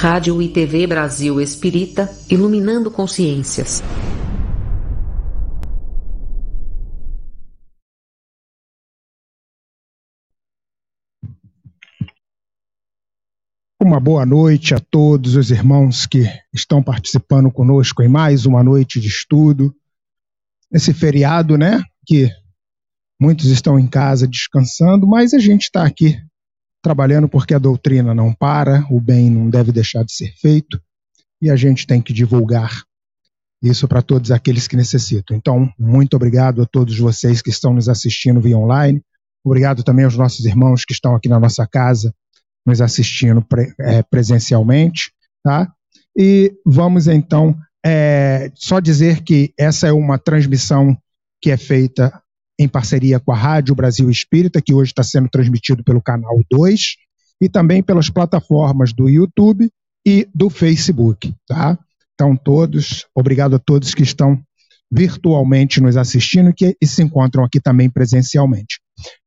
Rádio e TV Brasil Espírita, iluminando consciências. Uma boa noite a todos os irmãos que estão participando conosco em mais uma noite de estudo. Esse feriado, né? Que muitos estão em casa descansando, mas a gente está aqui trabalhando porque a doutrina não para, o bem não deve deixar de ser feito e a gente tem que divulgar isso para todos aqueles que necessitam. Então, muito obrigado a todos vocês que estão nos assistindo via online. Obrigado também aos nossos irmãos que estão aqui na nossa casa nos assistindo pre, é, presencialmente, tá? E vamos então é, só dizer que essa é uma transmissão que é feita em parceria com a Rádio Brasil Espírita, que hoje está sendo transmitido pelo canal 2, e também pelas plataformas do YouTube e do Facebook, tá? Então, todos, obrigado a todos que estão virtualmente nos assistindo que, e se encontram aqui também presencialmente.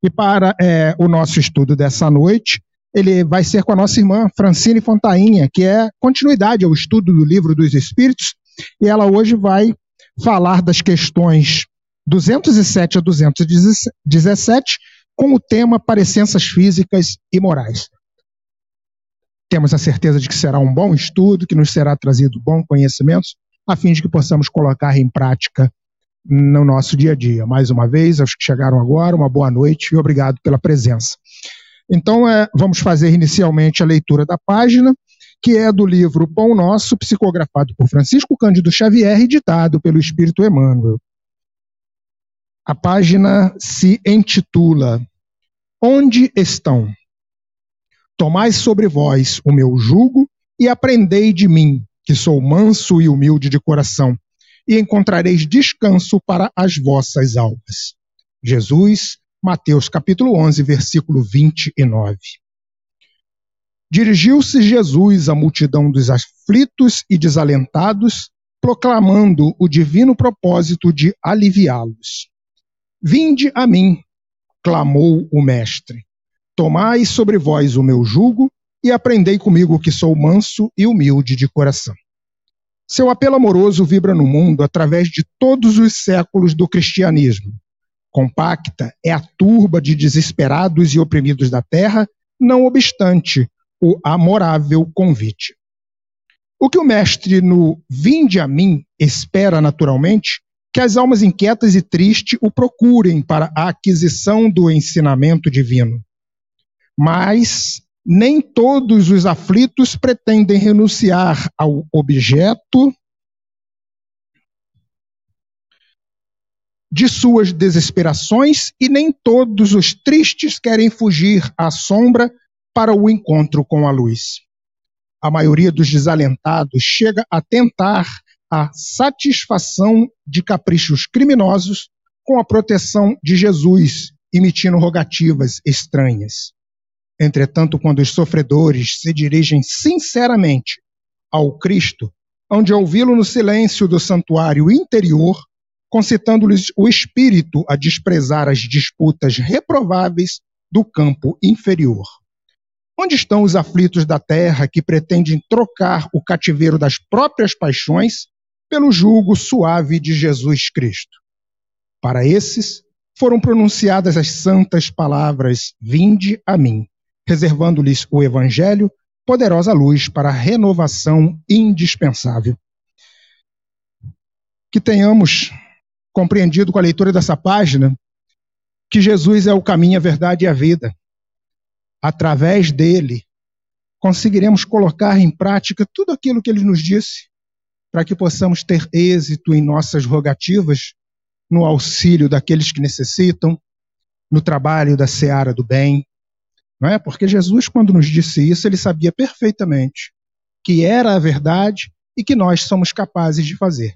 E para é, o nosso estudo dessa noite, ele vai ser com a nossa irmã Francine Fontainha, que é continuidade ao estudo do livro dos Espíritos, e ela hoje vai falar das questões 207 a 217, com o tema Parecenças Físicas e Morais. Temos a certeza de que será um bom estudo, que nos será trazido bons conhecimentos, a fim de que possamos colocar em prática no nosso dia a dia. Mais uma vez, aos que chegaram agora, uma boa noite e obrigado pela presença. Então, é, vamos fazer inicialmente a leitura da página, que é do livro Pão Nosso, psicografado por Francisco Cândido Xavier e ditado pelo Espírito Emmanuel. A página se intitula Onde estão? Tomai sobre vós o meu jugo e aprendei de mim, que sou manso e humilde de coração, e encontrareis descanso para as vossas almas. Jesus, Mateus capítulo 11, versículo 29. Dirigiu-se Jesus à multidão dos aflitos e desalentados, proclamando o divino propósito de aliviá-los. Vinde a mim, clamou o Mestre. Tomai sobre vós o meu jugo e aprendei comigo que sou manso e humilde de coração. Seu apelo amoroso vibra no mundo através de todos os séculos do cristianismo. Compacta é a turba de desesperados e oprimidos da terra, não obstante o amorável convite. O que o mestre no Vinde a mim espera naturalmente que as almas inquietas e tristes o procurem para a aquisição do ensinamento divino. Mas nem todos os aflitos pretendem renunciar ao objeto de suas desesperações e nem todos os tristes querem fugir à sombra para o encontro com a luz. A maioria dos desalentados chega a tentar a satisfação de caprichos criminosos com a proteção de Jesus, emitindo rogativas estranhas. Entretanto, quando os sofredores se dirigem sinceramente ao Cristo, onde ouvi-lo no silêncio do santuário interior, concitando-lhes o espírito a desprezar as disputas reprováveis do campo inferior. Onde estão os aflitos da terra que pretendem trocar o cativeiro das próprias paixões pelo jugo suave de Jesus Cristo. Para esses foram pronunciadas as santas palavras: Vinde a mim, reservando-lhes o Evangelho, poderosa luz para a renovação indispensável. Que tenhamos compreendido com a leitura dessa página que Jesus é o caminho, a verdade e a vida. Através dele, conseguiremos colocar em prática tudo aquilo que ele nos disse para que possamos ter êxito em nossas rogativas, no auxílio daqueles que necessitam, no trabalho da seara do bem. Não é? Porque Jesus, quando nos disse isso, ele sabia perfeitamente que era a verdade e que nós somos capazes de fazer.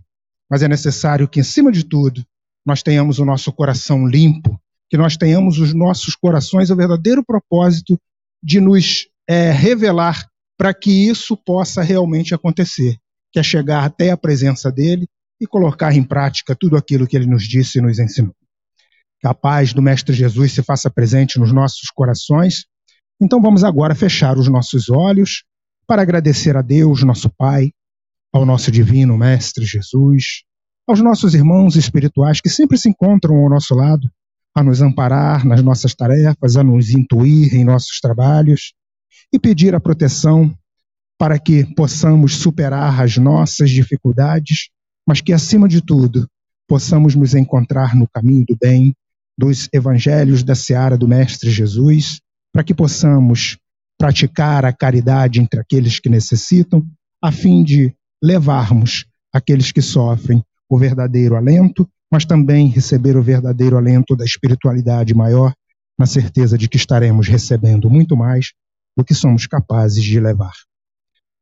Mas é necessário que, acima de tudo, nós tenhamos o nosso coração limpo, que nós tenhamos os nossos corações o verdadeiro propósito de nos é, revelar para que isso possa realmente acontecer que é chegar até a presença dele e colocar em prática tudo aquilo que ele nos disse e nos ensinou. Que a paz do Mestre Jesus se faça presente nos nossos corações. Então vamos agora fechar os nossos olhos para agradecer a Deus, nosso Pai, ao nosso divino Mestre Jesus, aos nossos irmãos espirituais que sempre se encontram ao nosso lado, a nos amparar nas nossas tarefas, a nos intuir em nossos trabalhos e pedir a proteção para que possamos superar as nossas dificuldades, mas que, acima de tudo, possamos nos encontrar no caminho do bem, dos evangelhos da seara do Mestre Jesus, para que possamos praticar a caridade entre aqueles que necessitam, a fim de levarmos aqueles que sofrem o verdadeiro alento, mas também receber o verdadeiro alento da espiritualidade maior, na certeza de que estaremos recebendo muito mais do que somos capazes de levar.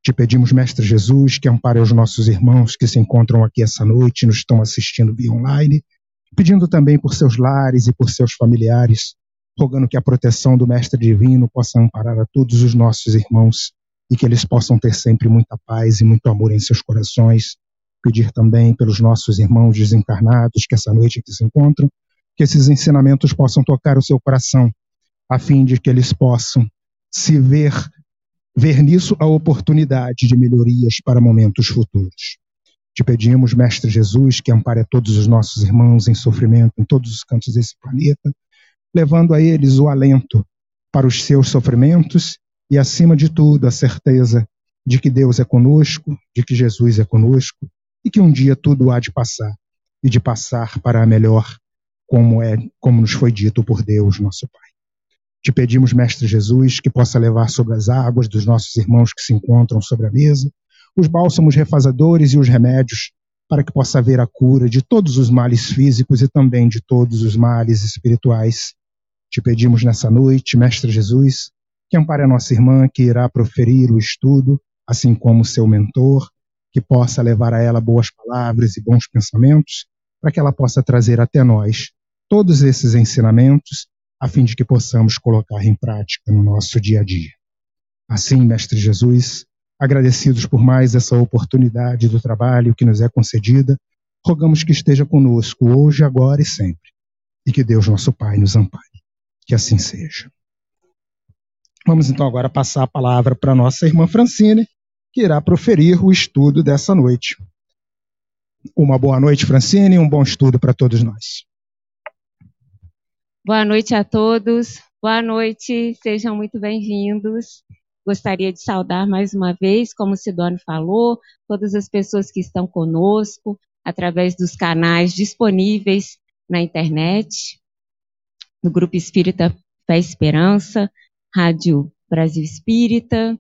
Te pedimos, Mestre Jesus, que ampare os nossos irmãos que se encontram aqui essa noite e nos estão assistindo via online, pedindo também por seus lares e por seus familiares, rogando que a proteção do Mestre Divino possa amparar a todos os nossos irmãos e que eles possam ter sempre muita paz e muito amor em seus corações. Pedir também pelos nossos irmãos desencarnados que essa noite aqui se encontram, que esses ensinamentos possam tocar o seu coração, a fim de que eles possam se ver, ver nisso a oportunidade de melhorias para momentos futuros. Te pedimos, Mestre Jesus, que ampare a todos os nossos irmãos em sofrimento em todos os cantos desse planeta, levando a eles o alento para os seus sofrimentos e, acima de tudo, a certeza de que Deus é conosco, de que Jesus é conosco e que um dia tudo há de passar e de passar para a melhor, como é, como nos foi dito por Deus, nosso Pai. Te pedimos, Mestre Jesus, que possa levar sobre as águas dos nossos irmãos que se encontram sobre a mesa os bálsamos refazadores e os remédios para que possa haver a cura de todos os males físicos e também de todos os males espirituais. Te pedimos nessa noite, Mestre Jesus, que ampare a nossa irmã que irá proferir o estudo, assim como seu mentor, que possa levar a ela boas palavras e bons pensamentos, para que ela possa trazer até nós todos esses ensinamentos, a fim de que possamos colocar em prática no nosso dia a dia. Assim, Mestre Jesus, agradecidos por mais essa oportunidade do trabalho que nos é concedida, rogamos que esteja conosco hoje, agora e sempre, e que Deus, nosso Pai, nos ampare. Que assim seja. Vamos então agora passar a palavra para nossa irmã Francine, que irá proferir o estudo dessa noite. Uma boa noite, Francine, e um bom estudo para todos nós. Boa noite a todos. Boa noite, sejam muito bem-vindos. Gostaria de saudar mais uma vez, como o Sidônio falou, todas as pessoas que estão conosco através dos canais disponíveis na internet no Grupo Espírita Fé Esperança, Rádio Brasil Espírita,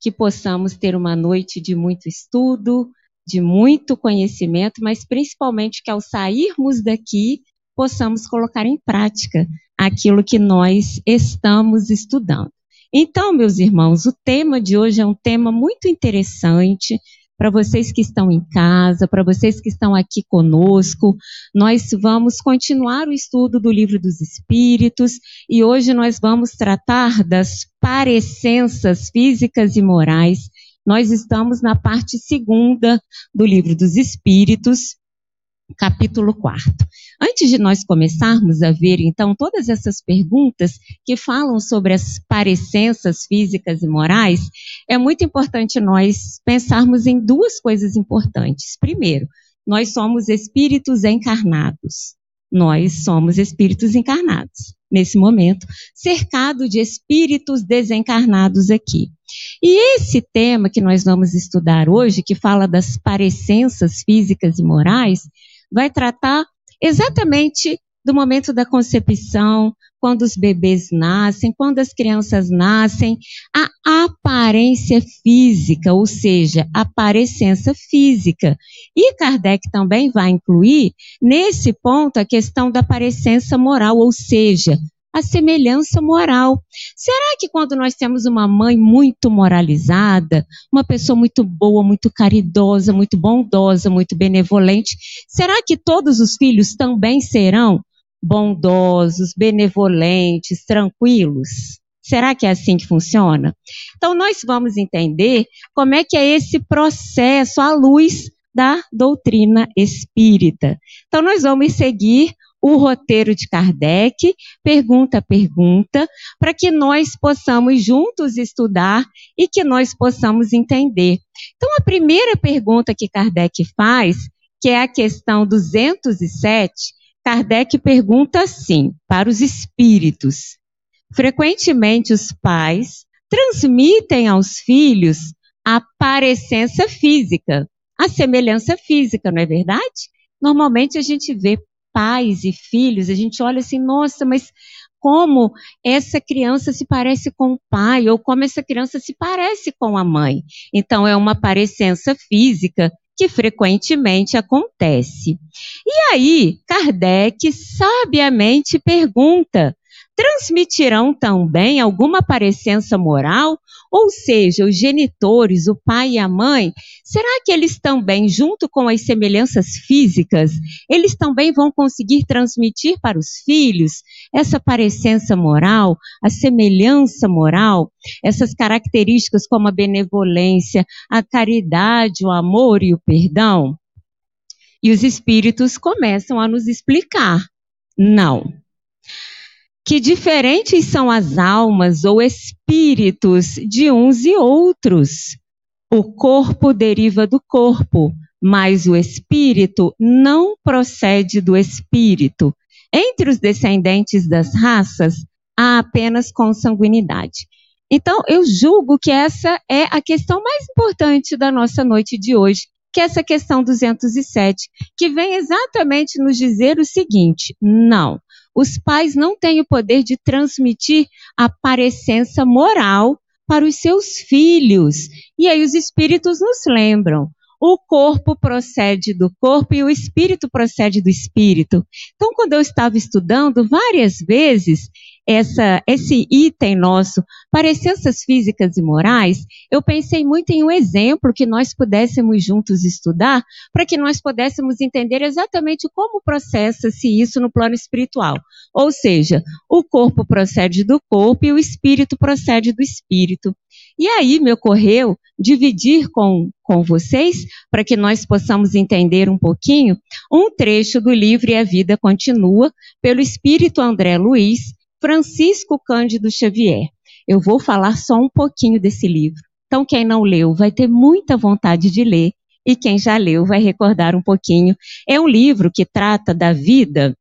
que possamos ter uma noite de muito estudo, de muito conhecimento, mas principalmente que ao sairmos daqui possamos colocar em prática aquilo que nós estamos estudando. Então, meus irmãos, o tema de hoje é um tema muito interessante, para vocês que estão em casa, para vocês que estão aqui conosco. Nós vamos continuar o estudo do Livro dos Espíritos e hoje nós vamos tratar das parecenças físicas e morais. Nós estamos na parte segunda do Livro dos Espíritos capítulo 4. Antes de nós começarmos a ver, então, todas essas perguntas que falam sobre as parecenças físicas e morais, é muito importante nós pensarmos em duas coisas importantes. Primeiro, nós somos espíritos encarnados. Nós somos espíritos encarnados, nesse momento, cercado de espíritos desencarnados aqui. E esse tema que nós vamos estudar hoje, que fala das parecenças físicas e morais, vai tratar exatamente do momento da concepção, quando os bebês nascem, quando as crianças nascem, a aparência física, ou seja, a parecença física. E Kardec também vai incluir nesse ponto a questão da parecença moral, ou seja, a semelhança moral. Será que quando nós temos uma mãe muito moralizada, uma pessoa muito boa, muito caridosa, muito bondosa, muito benevolente, será que todos os filhos também serão bondosos, benevolentes, tranquilos? Será que é assim que funciona? Então, nós vamos entender como é que é esse processo à luz da doutrina espírita. Então, nós vamos seguir o roteiro de Kardec, pergunta a pergunta, para que nós possamos juntos estudar e que nós possamos entender. Então, a primeira pergunta que Kardec faz, que é a questão 207, Kardec pergunta assim, para os espíritos. Frequentemente, os pais transmitem aos filhos a parecença física, a semelhança física, não é verdade? Normalmente a gente vê pais e filhos, a gente olha assim, nossa, mas como essa criança se parece com o pai, ou como essa criança se parece com a mãe. Então, é uma parecença física que frequentemente acontece. E aí, Kardec sabiamente pergunta: transmitirão também alguma parecença moral? Ou seja, os genitores, o pai e a mãe, será que eles também, junto com as semelhanças físicas, eles também vão conseguir transmitir para os filhos essa parecença moral, a semelhança moral, essas características como a benevolência, a caridade, o amor e o perdão? E os espíritos começam a nos explicar. Não que diferentes são as almas ou espíritos de uns e outros. O corpo deriva do corpo, mas o espírito não procede do espírito. Entre os descendentes das raças, há apenas consanguinidade. Então, eu julgo que essa é a questão mais importante da nossa noite de hoje, que é essa questão 207, que vem exatamente nos dizer o seguinte: não, os pais não têm o poder de transmitir a parecença moral para os seus filhos. E aí os espíritos nos lembram. O corpo procede do corpo e o espírito procede do espírito. Então, quando eu estava estudando, várias vezes essa, esse item nosso, parecenças físicas e morais, eu pensei muito em um exemplo que nós pudéssemos juntos estudar, para que nós pudéssemos entender exatamente como processa-se isso no plano espiritual. Ou seja, o corpo procede do corpo e o espírito procede do espírito. E aí me ocorreu dividir com, com vocês, para que nós possamos entender um pouquinho, um trecho do livro E a Vida Continua, pelo Espírito André Luiz, Francisco Cândido Xavier. Eu vou falar só um pouquinho desse livro. Então, quem não leu vai ter muita vontade de ler, e quem já leu vai recordar um pouquinho. É um livro que trata da vida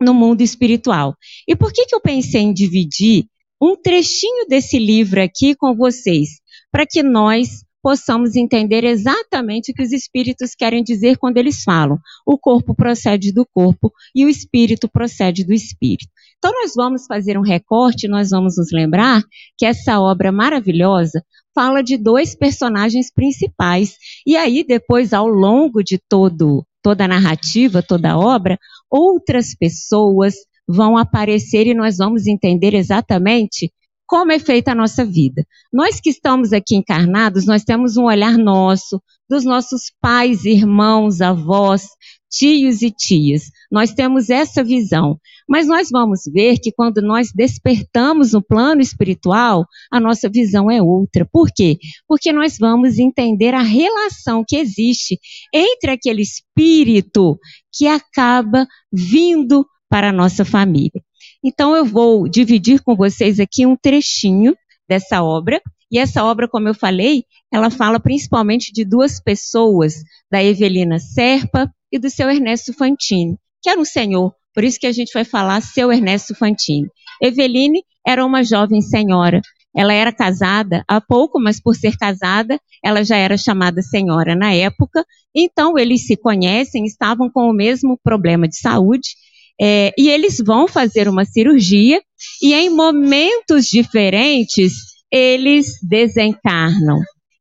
no mundo espiritual. E por que, que eu pensei em dividir um trechinho desse livro aqui com vocês? Para que nós possamos entender exatamente o que os espíritos querem dizer quando eles falam. O corpo procede do corpo e o espírito procede do espírito. Então, nós vamos fazer um recorte, nós vamos nos lembrar que essa obra maravilhosa fala de dois personagens principais. E aí, depois, ao longo de todo, toda a narrativa, toda a obra, outras pessoas vão aparecer e nós vamos entender exatamente como é feita a nossa vida. Nós que estamos aqui encarnados, nós temos um olhar nosso, dos nossos pais, irmãos, avós, tios e tias. Nós temos essa visão. Mas nós vamos ver que quando nós despertamos no plano espiritual, a nossa visão é outra. Por quê? Porque nós vamos entender a relação que existe entre aquele espírito que acaba vindo para a nossa família. Então eu vou dividir com vocês aqui um trechinho dessa obra. E essa obra, como eu falei, ela fala principalmente de duas pessoas, da Evelina Serpa e do seu Ernesto Fantini, que era um senhor por isso que a gente vai falar seu Ernesto Fantini. Eveline era uma jovem senhora. Ela era casada há pouco, mas por ser casada, ela já era chamada senhora na época. Então, eles se conhecem, estavam com o mesmo problema de saúde. É, e eles vão fazer uma cirurgia, e em momentos diferentes, eles desencarnam.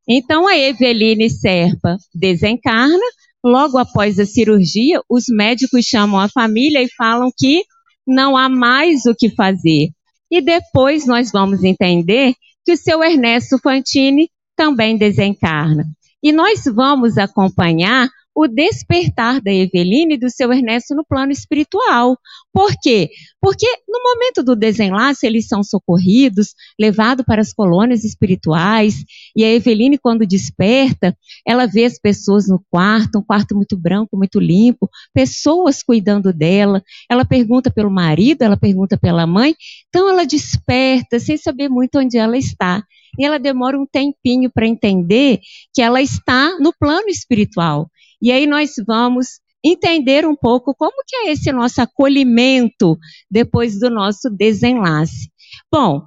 Então, a Eveline Serpa desencarna, Logo após a cirurgia, os médicos chamam a família e falam que não há mais o que fazer. E depois nós vamos entender que o seu Ernesto Fantini também desencarna. E nós vamos acompanhar o despertar da Eveline e do seu Ernesto no plano espiritual. Por quê? Porque no momento do desenlace eles são socorridos, levados para as colônias espirituais, e a Eveline, quando desperta, ela vê as pessoas no quarto, um quarto muito branco, muito limpo, pessoas cuidando dela. Ela pergunta pelo marido, ela pergunta pela mãe, então ela desperta sem saber muito onde ela está. E ela demora um tempinho para entender que ela está no plano espiritual. E aí nós vamos entender um pouco como que é esse nosso acolhimento depois do nosso desenlace. Bom,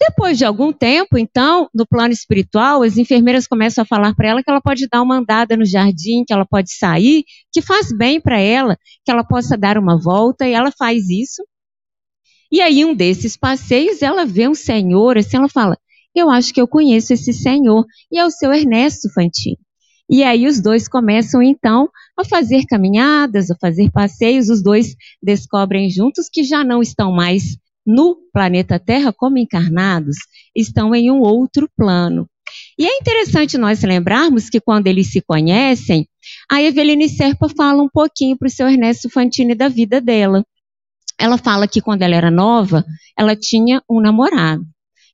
depois de algum tempo, então, no plano espiritual, as enfermeiras começam a falar para ela que ela pode dar uma andada no jardim, que ela pode sair, que faz bem para ela, que ela possa dar uma volta, e ela faz isso. E aí, um desses passeios, ela vê um senhor, assim, ela fala: Eu acho que eu conheço esse senhor, e é o seu Ernesto Fantini. E aí os dois começam então a fazer caminhadas, a fazer passeios, os dois descobrem juntos que já não estão mais no planeta Terra como encarnados, estão em um outro plano. E é interessante nós lembrarmos que quando eles se conhecem, a Eveline Serpa fala um pouquinho para o seu Ernesto Fantini da vida dela. Ela fala que quando ela era nova, ela tinha um namorado.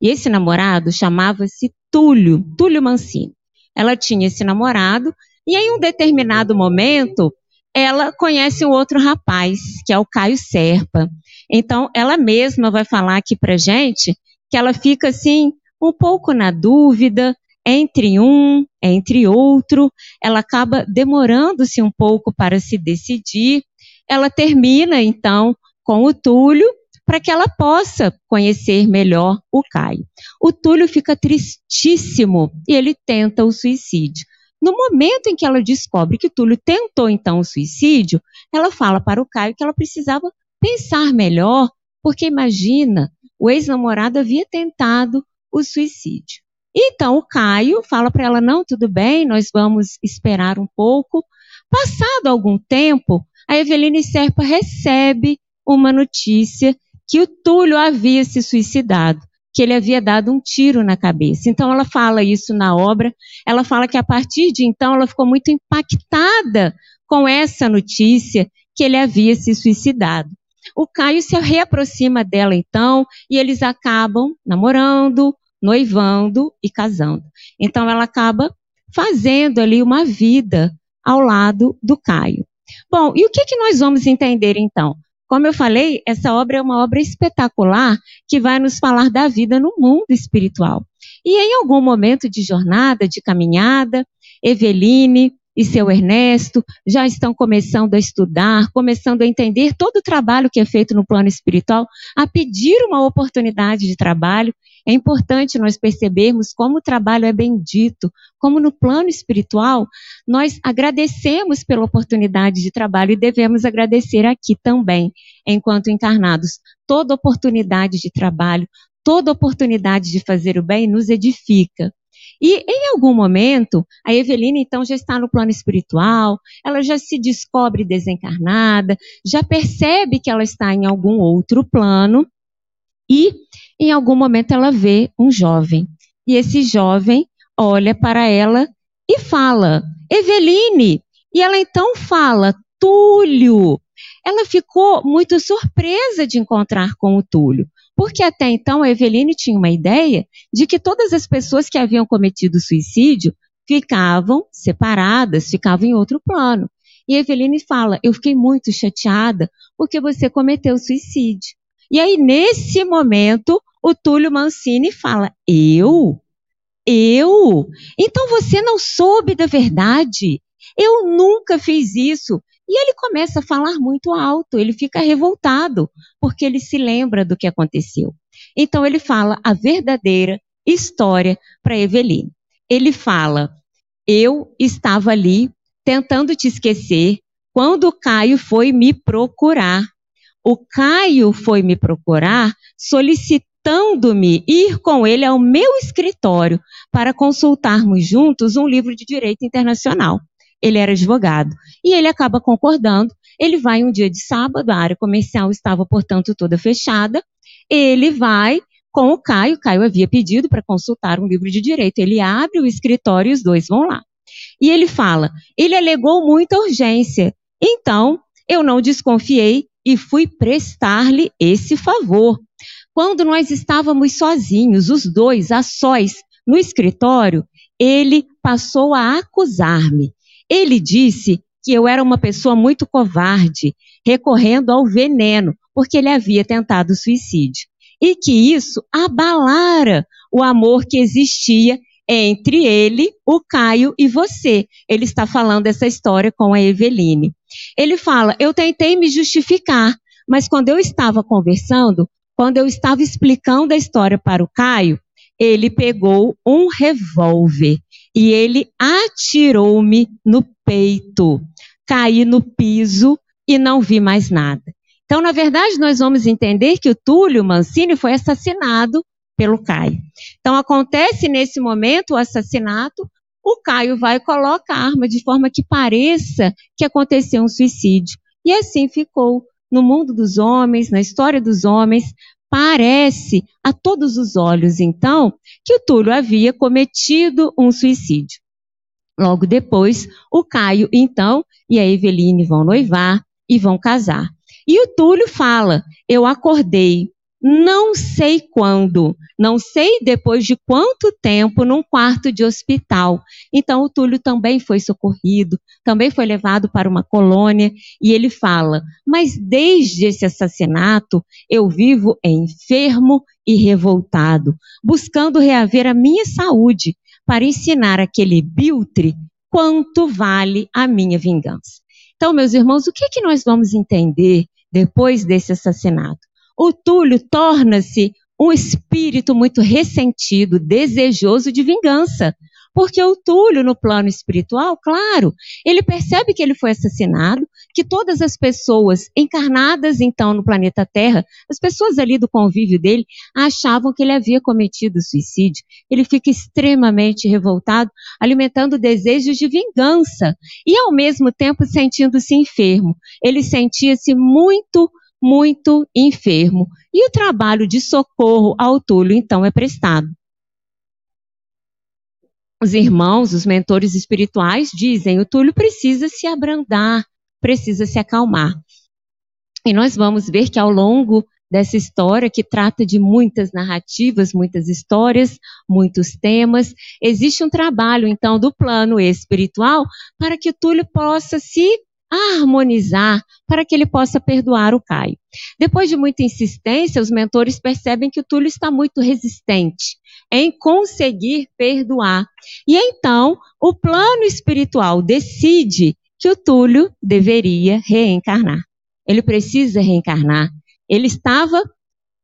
E esse namorado chamava-se Túlio, Túlio Mancini ela tinha esse namorado, e em um determinado momento, ela conhece um outro rapaz, que é o Caio Serpa. Então, ela mesma vai falar aqui pra gente que ela fica assim, um pouco na dúvida, entre um, entre outro, ela acaba demorando-se um pouco para se decidir. Ela termina, então, com o Túlio, para que ela possa conhecer melhor o Caio. O Túlio fica tristíssimo e ele tenta o suicídio. No momento em que ela descobre que Túlio tentou então o suicídio, ela fala para o Caio que ela precisava pensar melhor, porque imagina, o ex-namorado havia tentado o suicídio. Então o Caio fala para ela: não, tudo bem, nós vamos esperar um pouco. Passado algum tempo, a Eveline Serpa recebe uma notícia que o Túlio havia se suicidado, que ele havia dado um tiro na cabeça. Então ela fala isso na obra, ela fala que a partir de então ela ficou muito impactada com essa notícia que ele havia se suicidado. O Caio se reaproxima dela então e eles acabam namorando, noivando e casando. Então ela acaba fazendo ali uma vida ao lado do Caio. Bom, e o que, que nós vamos entender então? Como eu falei, essa obra é uma obra espetacular que vai nos falar da vida no mundo espiritual. E em algum momento de jornada, de caminhada, Eveline e seu Ernesto já estão começando a estudar, começando a entender todo o trabalho que é feito no plano espiritual, a pedir uma oportunidade de trabalho é importante nós percebermos como o trabalho é bendito, como no plano espiritual nós agradecemos pela oportunidade de trabalho e devemos agradecer aqui também, enquanto encarnados. Toda oportunidade de trabalho, toda oportunidade de fazer o bem nos edifica. E em algum momento, a Evelina então já está no plano espiritual, ela já se descobre desencarnada, já percebe que ela está em algum outro plano e em algum momento ela vê um jovem. E esse jovem olha para ela e fala: Eveline. E ela então fala: Túlio. Ela ficou muito surpresa de encontrar com o Túlio, porque até então a Eveline tinha uma ideia de que todas as pessoas que haviam cometido suicídio ficavam separadas, ficavam em outro plano. E a Eveline fala: Eu fiquei muito chateada porque você cometeu suicídio. E aí, nesse momento, o Túlio Mancini fala: Eu? Eu? Então você não soube da verdade? Eu nunca fiz isso. E ele começa a falar muito alto, ele fica revoltado, porque ele se lembra do que aconteceu. Então ele fala a verdadeira história para Eveline. Ele fala: Eu estava ali tentando te esquecer quando o Caio foi me procurar. O Caio foi me procurar solicitando-me ir com ele ao meu escritório para consultarmos juntos um livro de direito internacional. Ele era advogado e ele acaba concordando. Ele vai um dia de sábado, a área comercial estava, portanto, toda fechada. Ele vai com o Caio. O Caio havia pedido para consultar um livro de direito. Ele abre o escritório e os dois vão lá. E ele fala: ele alegou muita urgência. Então, eu não desconfiei e fui prestar-lhe esse favor. Quando nós estávamos sozinhos, os dois, a sós, no escritório, ele passou a acusar-me. Ele disse que eu era uma pessoa muito covarde, recorrendo ao veneno, porque ele havia tentado suicídio. E que isso abalara o amor que existia entre ele, o Caio e você. Ele está falando essa história com a Eveline. Ele fala: Eu tentei me justificar, mas quando eu estava conversando, quando eu estava explicando a história para o Caio, ele pegou um revólver e ele atirou-me no peito. Caí no piso e não vi mais nada. Então, na verdade, nós vamos entender que o Túlio Mancini foi assassinado pelo Caio. Então, acontece nesse momento o assassinato, o Caio vai e coloca a arma de forma que pareça que aconteceu um suicídio. E assim ficou no mundo dos homens, na história dos homens, parece a todos os olhos, então, que o Túlio havia cometido um suicídio. Logo depois, o Caio, então, e a Eveline vão noivar e vão casar. E o Túlio fala: Eu acordei não sei quando, não sei depois de quanto tempo, num quarto de hospital. Então, o Túlio também foi socorrido, também foi levado para uma colônia, e ele fala: Mas desde esse assassinato, eu vivo enfermo e revoltado, buscando reaver a minha saúde, para ensinar aquele biltre quanto vale a minha vingança. Então, meus irmãos, o que, é que nós vamos entender depois desse assassinato? O Túlio torna-se um espírito muito ressentido, desejoso de vingança. Porque o Túlio, no plano espiritual, claro, ele percebe que ele foi assassinado, que todas as pessoas encarnadas então no planeta Terra, as pessoas ali do convívio dele, achavam que ele havia cometido suicídio. Ele fica extremamente revoltado, alimentando desejos de vingança e ao mesmo tempo sentindo-se enfermo. Ele sentia-se muito muito enfermo. E o trabalho de socorro ao Túlio, então, é prestado. Os irmãos, os mentores espirituais dizem: o Túlio precisa se abrandar, precisa se acalmar. E nós vamos ver que ao longo dessa história, que trata de muitas narrativas, muitas histórias, muitos temas, existe um trabalho, então, do plano espiritual para que o Túlio possa se harmonizar para que ele possa perdoar o Caio. Depois de muita insistência, os mentores percebem que o Túlio está muito resistente em conseguir perdoar. E então, o plano espiritual decide que o Túlio deveria reencarnar. Ele precisa reencarnar. Ele estava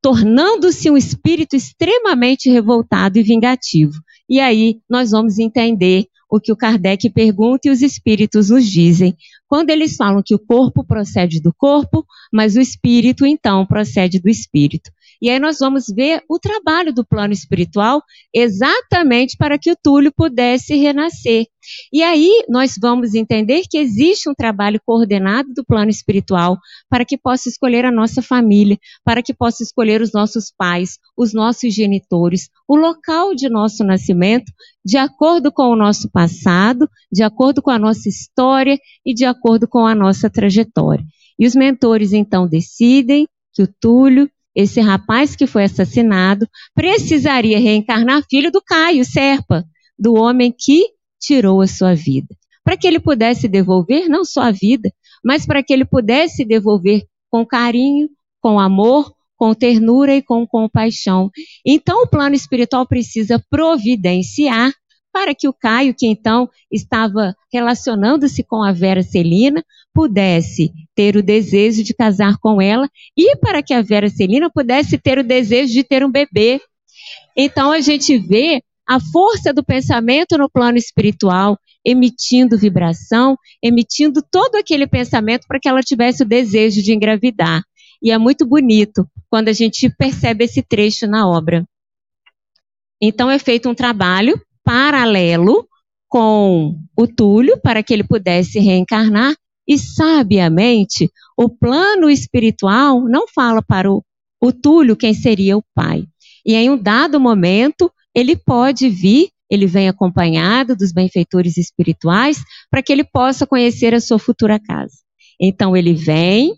tornando-se um espírito extremamente revoltado e vingativo. E aí nós vamos entender o que o Kardec pergunta e os espíritos nos dizem. Quando eles falam que o corpo procede do corpo, mas o espírito então procede do espírito. E aí nós vamos ver o trabalho do plano espiritual exatamente para que o Túlio pudesse renascer. E aí nós vamos entender que existe um trabalho coordenado do plano espiritual para que possa escolher a nossa família, para que possa escolher os nossos pais, os nossos genitores, o local de nosso nascimento, de acordo com o nosso passado, de acordo com a nossa história e de acordo com a nossa trajetória. E os mentores então decidem que o Túlio esse rapaz que foi assassinado precisaria reencarnar filho do Caio Serpa, do homem que tirou a sua vida. Para que ele pudesse devolver não só a vida, mas para que ele pudesse devolver com carinho, com amor, com ternura e com compaixão. Então, o plano espiritual precisa providenciar para que o Caio, que então estava relacionando-se com a Vera Celina, pudesse ter o desejo de casar com ela e para que a Vera Celina pudesse ter o desejo de ter um bebê. Então a gente vê a força do pensamento no plano espiritual, emitindo vibração, emitindo todo aquele pensamento para que ela tivesse o desejo de engravidar. E é muito bonito quando a gente percebe esse trecho na obra. Então é feito um trabalho paralelo com o Túlio para que ele pudesse reencarnar e sabiamente o plano espiritual não fala para o, o Túlio quem seria o pai. E em um dado momento ele pode vir ele vem acompanhado dos benfeitores espirituais para que ele possa conhecer a sua futura casa. Então ele vem,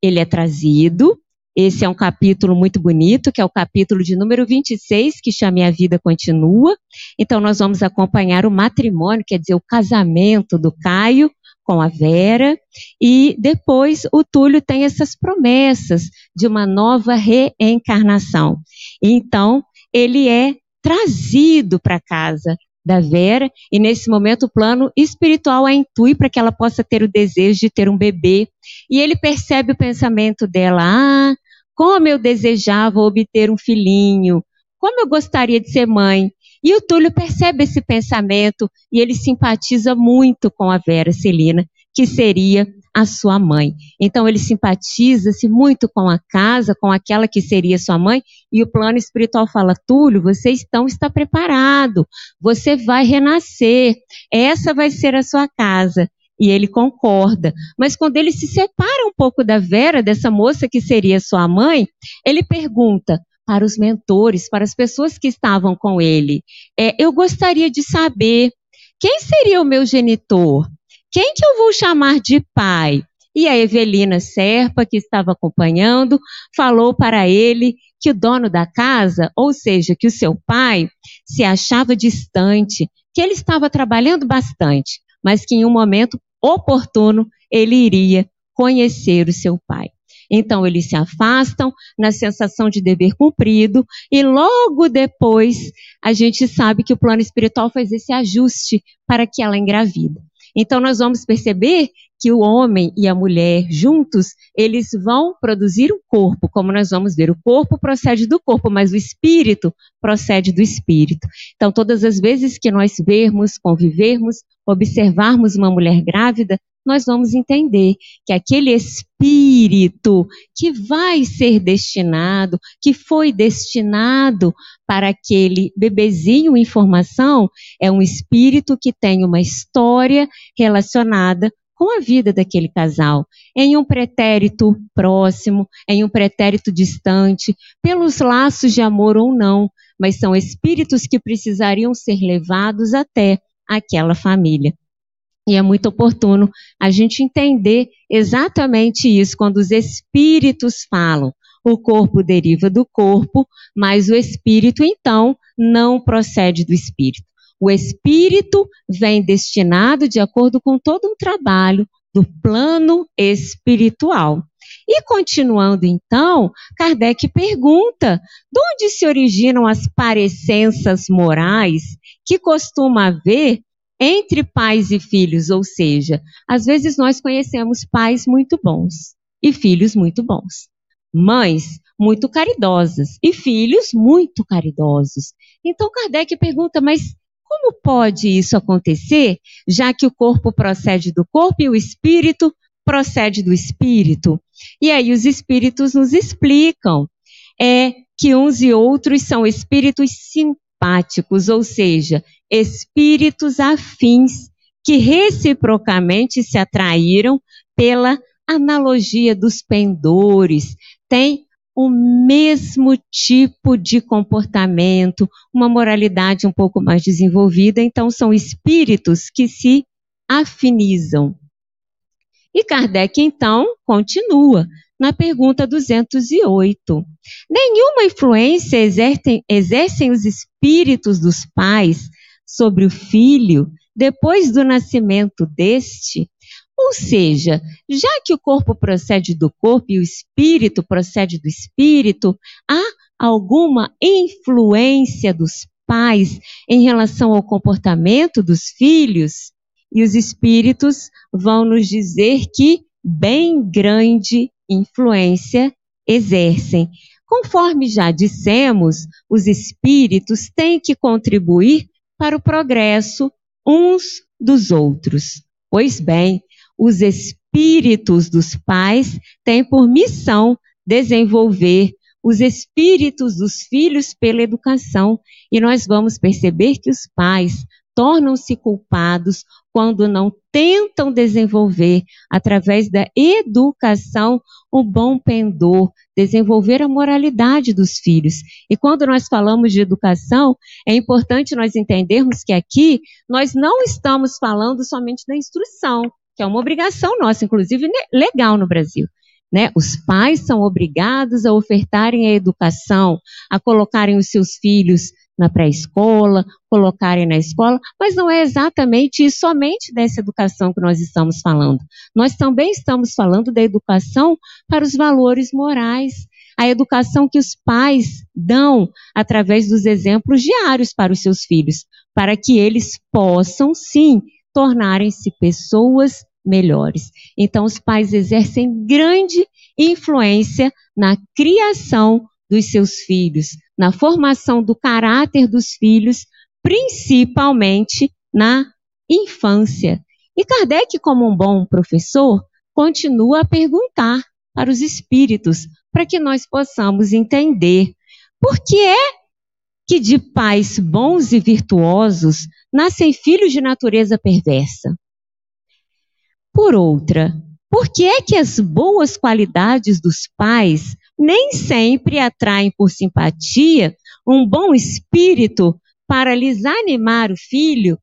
ele é trazido. Esse é um capítulo muito bonito, que é o capítulo de número 26, que chama A Vida Continua. Então nós vamos acompanhar o matrimônio, quer dizer, o casamento do Caio com a Vera, e depois o Túlio tem essas promessas de uma nova reencarnação. Então, ele é trazido para casa da Vera, e nesse momento o plano espiritual a intui para que ela possa ter o desejo de ter um bebê. E ele percebe o pensamento dela: ah, como eu desejava obter um filhinho, como eu gostaria de ser mãe. E o Túlio percebe esse pensamento e ele simpatiza muito com a Vera Celina, que seria a sua mãe. Então ele simpatiza-se muito com a casa, com aquela que seria sua mãe, e o plano espiritual fala: Túlio, você então está preparado, você vai renascer, essa vai ser a sua casa. E ele concorda. Mas quando ele se separa um pouco da Vera, dessa moça que seria sua mãe, ele pergunta: para os mentores, para as pessoas que estavam com ele. É, eu gostaria de saber quem seria o meu genitor? Quem que eu vou chamar de pai? E a Evelina Serpa, que estava acompanhando, falou para ele que o dono da casa, ou seja, que o seu pai, se achava distante, que ele estava trabalhando bastante, mas que em um momento oportuno ele iria conhecer o seu pai. Então eles se afastam na sensação de dever cumprido e logo depois a gente sabe que o plano espiritual faz esse ajuste para que ela engravida. Então nós vamos perceber que o homem e a mulher juntos, eles vão produzir um corpo, como nós vamos ver. O corpo procede do corpo, mas o espírito procede do espírito. Então, todas as vezes que nós vermos, convivermos, observarmos uma mulher grávida, nós vamos entender que aquele espírito que vai ser destinado, que foi destinado para aquele bebezinho em formação, é um espírito que tem uma história relacionada com a vida daquele casal, em um pretérito próximo, em um pretérito distante, pelos laços de amor ou não, mas são espíritos que precisariam ser levados até aquela família. E é muito oportuno a gente entender exatamente isso quando os espíritos falam. O corpo deriva do corpo, mas o espírito, então, não procede do espírito. O espírito vem destinado de acordo com todo um trabalho do plano espiritual. E continuando então, Kardec pergunta: de onde se originam as parecenças morais que costuma haver entre pais e filhos? Ou seja, às vezes nós conhecemos pais muito bons e filhos muito bons, mães muito caridosas e filhos muito caridosos. Então Kardec pergunta: mas como pode isso acontecer, já que o corpo procede do corpo e o espírito procede do espírito? E aí os espíritos nos explicam é que uns e outros são espíritos simpáticos, ou seja, espíritos afins que reciprocamente se atraíram pela analogia dos pendores, tem o mesmo tipo de comportamento, uma moralidade um pouco mais desenvolvida, então são espíritos que se afinizam. E Kardec, então, continua na pergunta 208. Nenhuma influência exercem, exercem os espíritos dos pais sobre o filho depois do nascimento deste? Ou seja, já que o corpo procede do corpo e o espírito procede do espírito, há alguma influência dos pais em relação ao comportamento dos filhos? E os espíritos vão nos dizer que bem grande influência exercem. Conforme já dissemos, os espíritos têm que contribuir para o progresso uns dos outros. Pois bem, os espíritos dos pais têm por missão desenvolver os espíritos dos filhos pela educação. E nós vamos perceber que os pais tornam-se culpados quando não tentam desenvolver, através da educação, o bom pendor, desenvolver a moralidade dos filhos. E quando nós falamos de educação, é importante nós entendermos que aqui nós não estamos falando somente da instrução, que é uma obrigação nossa, inclusive legal no Brasil. Né? Os pais são obrigados a ofertarem a educação, a colocarem os seus filhos na pré-escola, colocarem na escola, mas não é exatamente e somente dessa educação que nós estamos falando. Nós também estamos falando da educação para os valores morais, a educação que os pais dão através dos exemplos diários para os seus filhos, para que eles possam, sim, tornarem-se pessoas melhores. Então, os pais exercem grande influência na criação dos seus filhos, na formação do caráter dos filhos, principalmente na infância. E Kardec, como um bom professor, continua a perguntar para os espíritos, para que nós possamos entender por que é que de pais bons e virtuosos nascem filhos de natureza perversa. Por outra, por que é que as boas qualidades dos pais nem sempre atraem por simpatia um bom espírito para lhes animar o filho?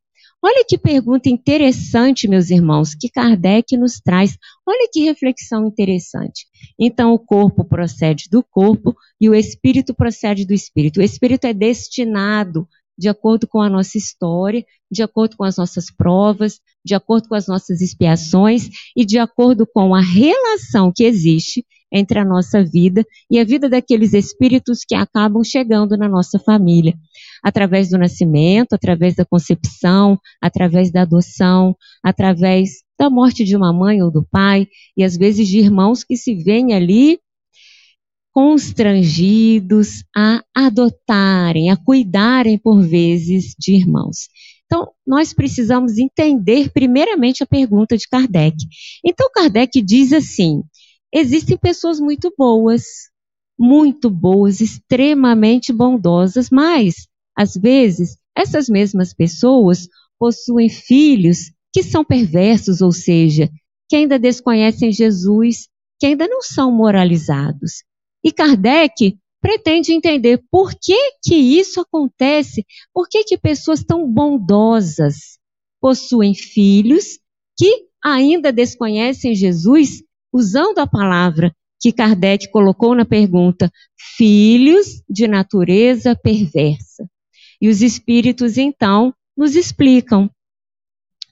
Olha que pergunta interessante, meus irmãos, que Kardec nos traz. Olha que reflexão interessante. Então, o corpo procede do corpo e o espírito procede do espírito. O espírito é destinado de acordo com a nossa história, de acordo com as nossas provas, de acordo com as nossas expiações e de acordo com a relação que existe entre a nossa vida e a vida daqueles espíritos que acabam chegando na nossa família, através do nascimento, através da concepção, através da adoção, através da morte de uma mãe ou do pai, e às vezes de irmãos que se veem ali constrangidos a adotarem, a cuidarem por vezes de irmãos. Então, nós precisamos entender primeiramente a pergunta de Kardec. Então, Kardec diz assim: existem pessoas muito boas, muito boas, extremamente bondosas, mas, às vezes, essas mesmas pessoas possuem filhos que são perversos, ou seja, que ainda desconhecem Jesus, que ainda não são moralizados. E Kardec pretende entender por que que isso acontece, por que que pessoas tão bondosas possuem filhos que ainda desconhecem Jesus, usando a palavra que Kardec colocou na pergunta, filhos de natureza perversa. E os espíritos então nos explicam.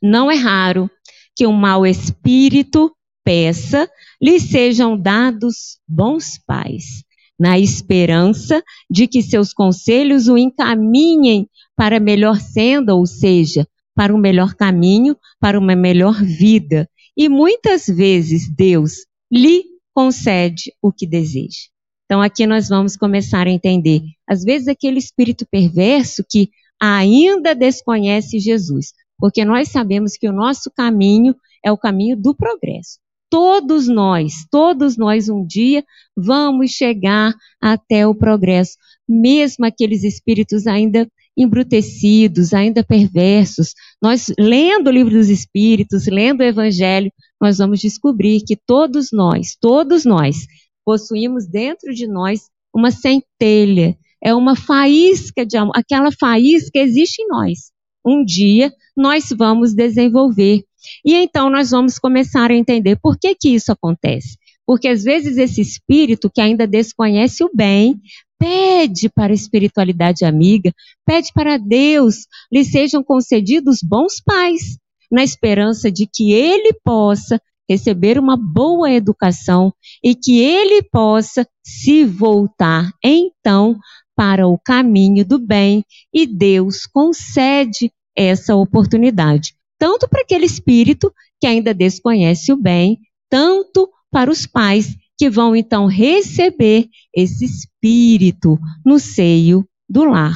Não é raro que um mau espírito peça lhes sejam dados bons pais, na esperança de que seus conselhos o encaminhem para melhor senda, ou seja, para um melhor caminho, para uma melhor vida. E muitas vezes Deus lhe concede o que deseja. Então aqui nós vamos começar a entender. Às vezes aquele espírito perverso que ainda desconhece Jesus, porque nós sabemos que o nosso caminho é o caminho do progresso todos nós, todos nós um dia vamos chegar até o progresso, mesmo aqueles espíritos ainda embrutecidos, ainda perversos. Nós, lendo o livro dos espíritos, lendo o evangelho, nós vamos descobrir que todos nós, todos nós, possuímos dentro de nós uma centelha, é uma faísca de amor, aquela faísca existe em nós. Um dia nós vamos desenvolver e então nós vamos começar a entender por que que isso acontece. Porque às vezes esse espírito que ainda desconhece o bem, pede para a espiritualidade amiga, pede para Deus lhe sejam concedidos bons pais, na esperança de que ele possa receber uma boa educação e que ele possa se voltar então para o caminho do bem e Deus concede essa oportunidade tanto para aquele espírito que ainda desconhece o bem, tanto para os pais que vão então receber esse espírito no seio do lar.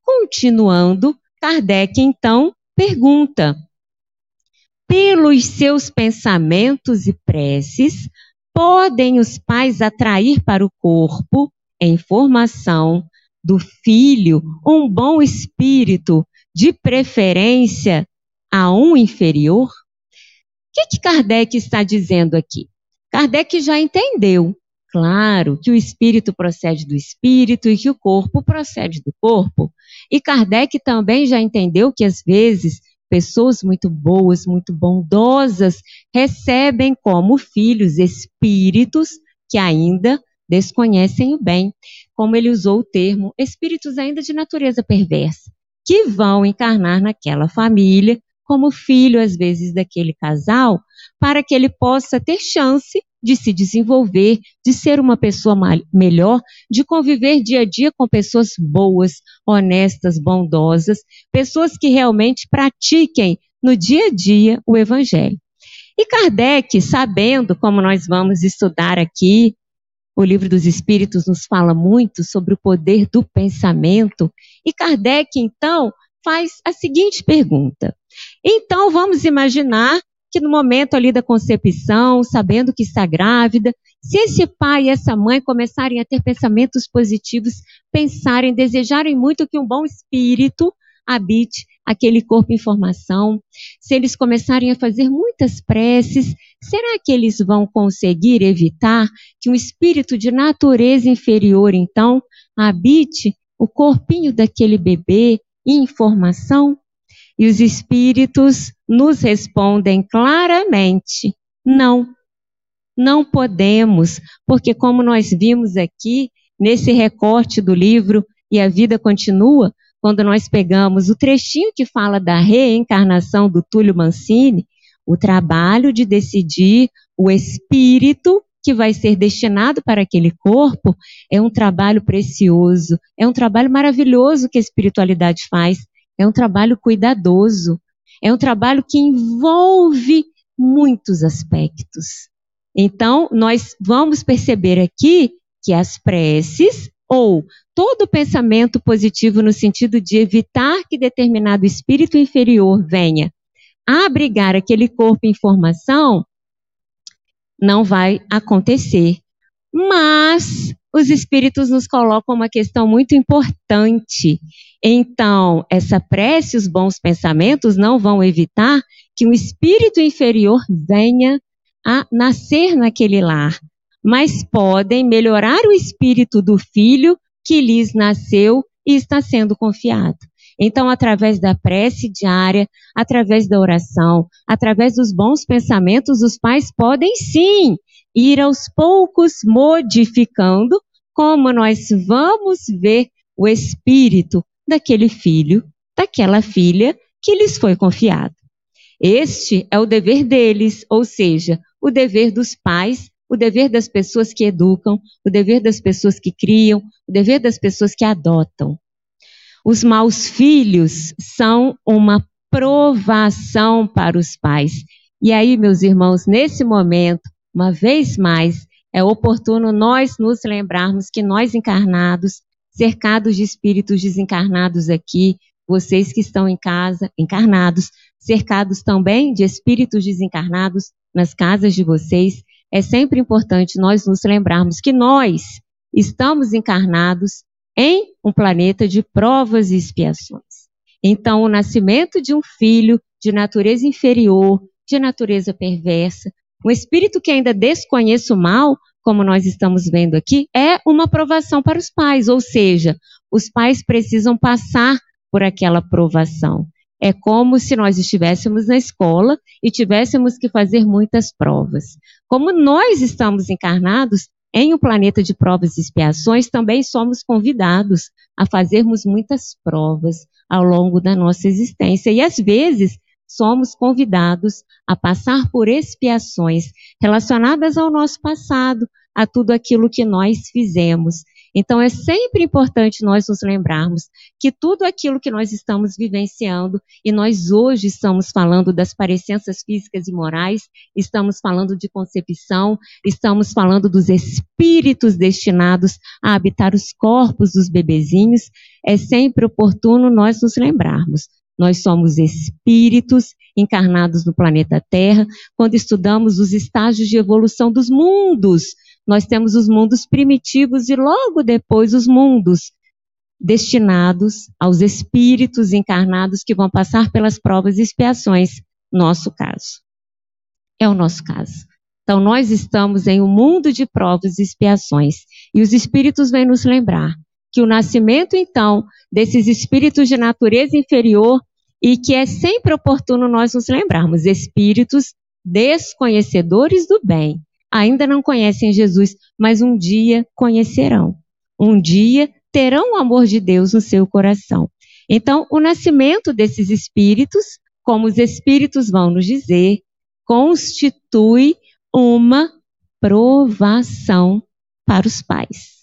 Continuando, Kardec então pergunta: pelos seus pensamentos e preces, podem os pais atrair para o corpo, em formação do filho, um bom espírito de preferência a um inferior? O que, que Kardec está dizendo aqui? Kardec já entendeu, claro, que o espírito procede do espírito e que o corpo procede do corpo. E Kardec também já entendeu que às vezes pessoas muito boas, muito bondosas, recebem como filhos espíritos que ainda desconhecem o bem, como ele usou o termo, espíritos ainda de natureza perversa, que vão encarnar naquela família como filho, às vezes, daquele casal, para que ele possa ter chance de se desenvolver, de ser uma pessoa melhor, de conviver dia a dia com pessoas boas, honestas, bondosas, pessoas que realmente pratiquem no dia a dia o Evangelho. E Kardec, sabendo como nós vamos estudar aqui, o livro dos Espíritos nos fala muito sobre o poder do pensamento, e Kardec, então, faz a seguinte pergunta: então, vamos imaginar que no momento ali da concepção, sabendo que está grávida, se esse pai e essa mãe começarem a ter pensamentos positivos, pensarem, desejarem muito que um bom espírito habite aquele corpo em formação, se eles começarem a fazer muitas preces, será que eles vão conseguir evitar que um espírito de natureza inferior, então, habite o corpinho daquele bebê em formação? E os espíritos nos respondem claramente: não, não podemos, porque, como nós vimos aqui nesse recorte do livro E a Vida Continua, quando nós pegamos o trechinho que fala da reencarnação do Túlio Mancini, o trabalho de decidir o espírito que vai ser destinado para aquele corpo é um trabalho precioso, é um trabalho maravilhoso que a espiritualidade faz, é um trabalho cuidadoso, é um trabalho que envolve muitos aspectos. Então, nós vamos perceber aqui que as preces ou todo pensamento positivo no sentido de evitar que determinado espírito inferior venha abrigar aquele corpo em formação, não vai acontecer. Mas os espíritos nos colocam uma questão muito importante. Então, essa prece, os bons pensamentos não vão evitar que um espírito inferior venha a nascer naquele lar, mas podem melhorar o espírito do filho que lhes nasceu e está sendo confiado. Então, através da prece diária, através da oração, através dos bons pensamentos, os pais podem sim ir aos poucos modificando como nós vamos ver o espírito daquele filho, daquela filha que lhes foi confiado. Este é o dever deles, ou seja, o dever dos pais, o dever das pessoas que educam, o dever das pessoas que criam, o dever das pessoas que adotam. Os maus filhos são uma provação para os pais. E aí, meus irmãos, nesse momento, uma vez mais, é oportuno nós nos lembrarmos que nós encarnados, cercados de espíritos desencarnados aqui, vocês que estão em casa, encarnados, cercados também de espíritos desencarnados nas casas de vocês, é sempre importante nós nos lembrarmos que nós estamos encarnados em um planeta de provas e expiações. Então, o nascimento de um filho de natureza inferior, de natureza perversa, um espírito que ainda desconhece o mal, como nós estamos vendo aqui, é uma provação para os pais, ou seja, os pais precisam passar por aquela provação. É como se nós estivéssemos na escola e tivéssemos que fazer muitas provas. Como nós estamos encarnados em um planeta de provas e expiações, também somos convidados a fazermos muitas provas ao longo da nossa existência. E às vezes somos convidados a passar por expiações relacionadas ao nosso passado, a tudo aquilo que nós fizemos. Então é sempre importante nós nos lembrarmos que tudo aquilo que nós estamos vivenciando, e nós hoje estamos falando das parecenças físicas e morais, estamos falando de concepção, estamos falando dos espíritos destinados a habitar os corpos dos bebezinhos, é sempre oportuno nós nos lembrarmos nós somos espíritos encarnados no planeta Terra. Quando estudamos os estágios de evolução dos mundos, nós temos os mundos primitivos e logo depois os mundos destinados aos espíritos encarnados que vão passar pelas provas e expiações, nosso caso. É o nosso caso. Então, nós estamos em um mundo de provas e expiações. E os espíritos vêm nos lembrar que o nascimento, então, desses espíritos de natureza inferior, e que é sempre oportuno nós nos lembrarmos, espíritos desconhecedores do bem, ainda não conhecem Jesus, mas um dia conhecerão. Um dia terão o amor de Deus no seu coração. Então, o nascimento desses espíritos, como os espíritos vão nos dizer, constitui uma provação para os pais.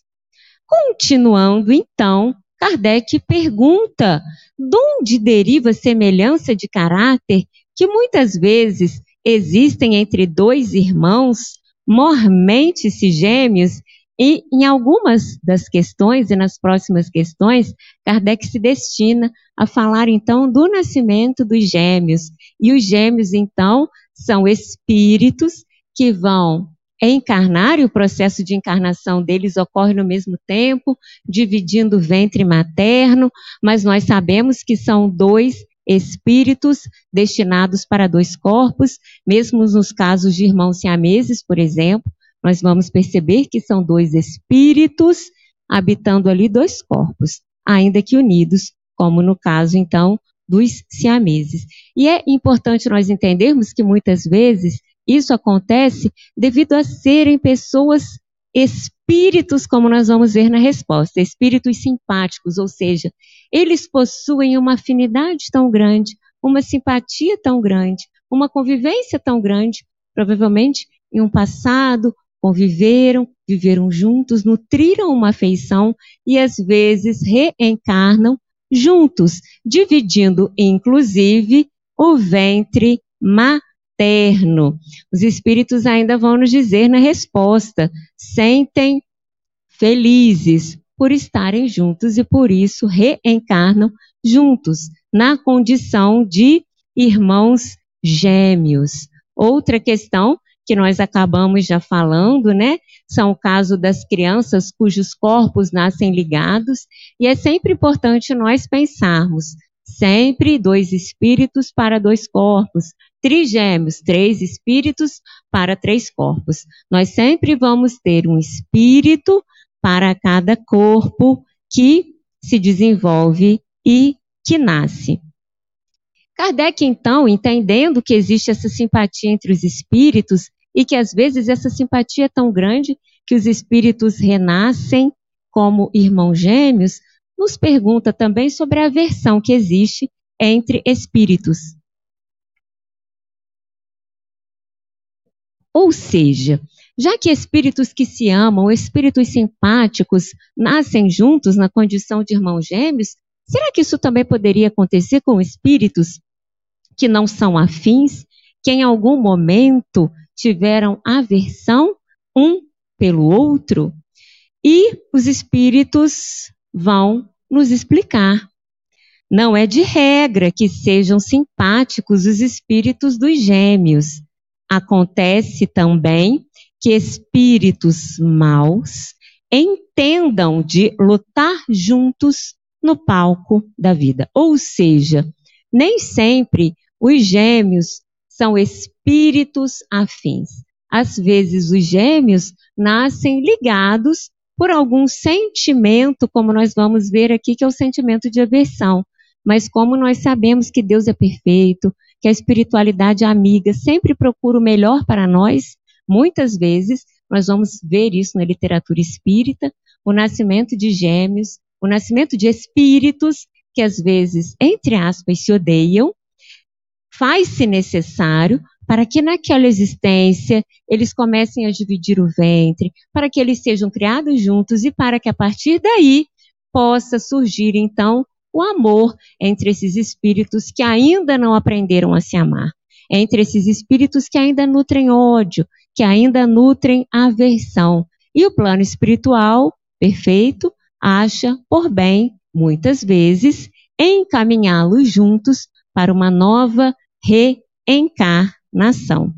Continuando, então, Kardec pergunta de onde deriva semelhança de caráter que muitas vezes existem entre dois irmãos mormente gêmeos e em algumas das questões e nas próximas questões, Kardec se destina a falar então do nascimento dos gêmeos. E os gêmeos então são espíritos que vão encarnar, e o processo de encarnação deles ocorre no mesmo tempo, dividindo o ventre materno, mas nós sabemos que são dois espíritos destinados para dois corpos, mesmo nos casos de irmãos siameses, por exemplo, nós vamos perceber que são dois espíritos habitando ali dois corpos, ainda que unidos, como no caso então dos siameses. E é importante nós entendermos que muitas vezes isso acontece devido a serem pessoas espíritos, como nós vamos ver na resposta, espíritos simpáticos, ou seja, eles possuem uma afinidade tão grande, uma simpatia tão grande, uma convivência tão grande, provavelmente em um passado conviveram, viveram juntos, nutriram uma afeição e às vezes reencarnam juntos, dividindo inclusive o ventre materno eterno. Os espíritos ainda vão nos dizer na resposta: sentem felizes por estarem juntos e por isso reencarnam juntos, na condição de irmãos gêmeos. Outra questão que nós acabamos já falando, né? São o caso das crianças cujos corpos nascem ligados, e é sempre importante nós pensarmos sempre dois espíritos para dois corpos, trigêmeos, três espíritos para três corpos. Nós sempre vamos ter um espírito para cada corpo que se desenvolve e que nasce. Kardec, então, entendendo que existe essa simpatia entre os espíritos e que às vezes essa simpatia é tão grande que os espíritos renascem como irmãos gêmeos, nos pergunta também sobre a aversão que existe entre espíritos. Ou seja, já que espíritos que se amam, espíritos simpáticos, nascem juntos na condição de irmãos gêmeos, será que isso também poderia acontecer com espíritos que não são afins, que em algum momento tiveram aversão um pelo outro? E os espíritos vão nos explicar. Não é de regra que sejam simpáticos os espíritos dos gêmeos. Acontece também que espíritos maus entendam de lutar juntos no palco da vida. Ou seja, nem sempre os gêmeos são espíritos afins. Às vezes, os gêmeos nascem ligados por algum sentimento, como nós vamos ver aqui, que é o sentimento de aversão. Mas como nós sabemos que Deus é perfeito, que a espiritualidade amiga sempre procura o melhor para nós, muitas vezes nós vamos ver isso na literatura espírita, o nascimento de gêmeos, o nascimento de espíritos que às vezes, entre aspas, se odeiam, faz-se necessário para que naquela existência eles comecem a dividir o ventre, para que eles sejam criados juntos e para que a partir daí possa surgir então o amor entre esses espíritos que ainda não aprenderam a se amar, entre esses espíritos que ainda nutrem ódio, que ainda nutrem aversão. E o plano espiritual, perfeito, acha por bem, muitas vezes, encaminhá-los juntos para uma nova reencarnação.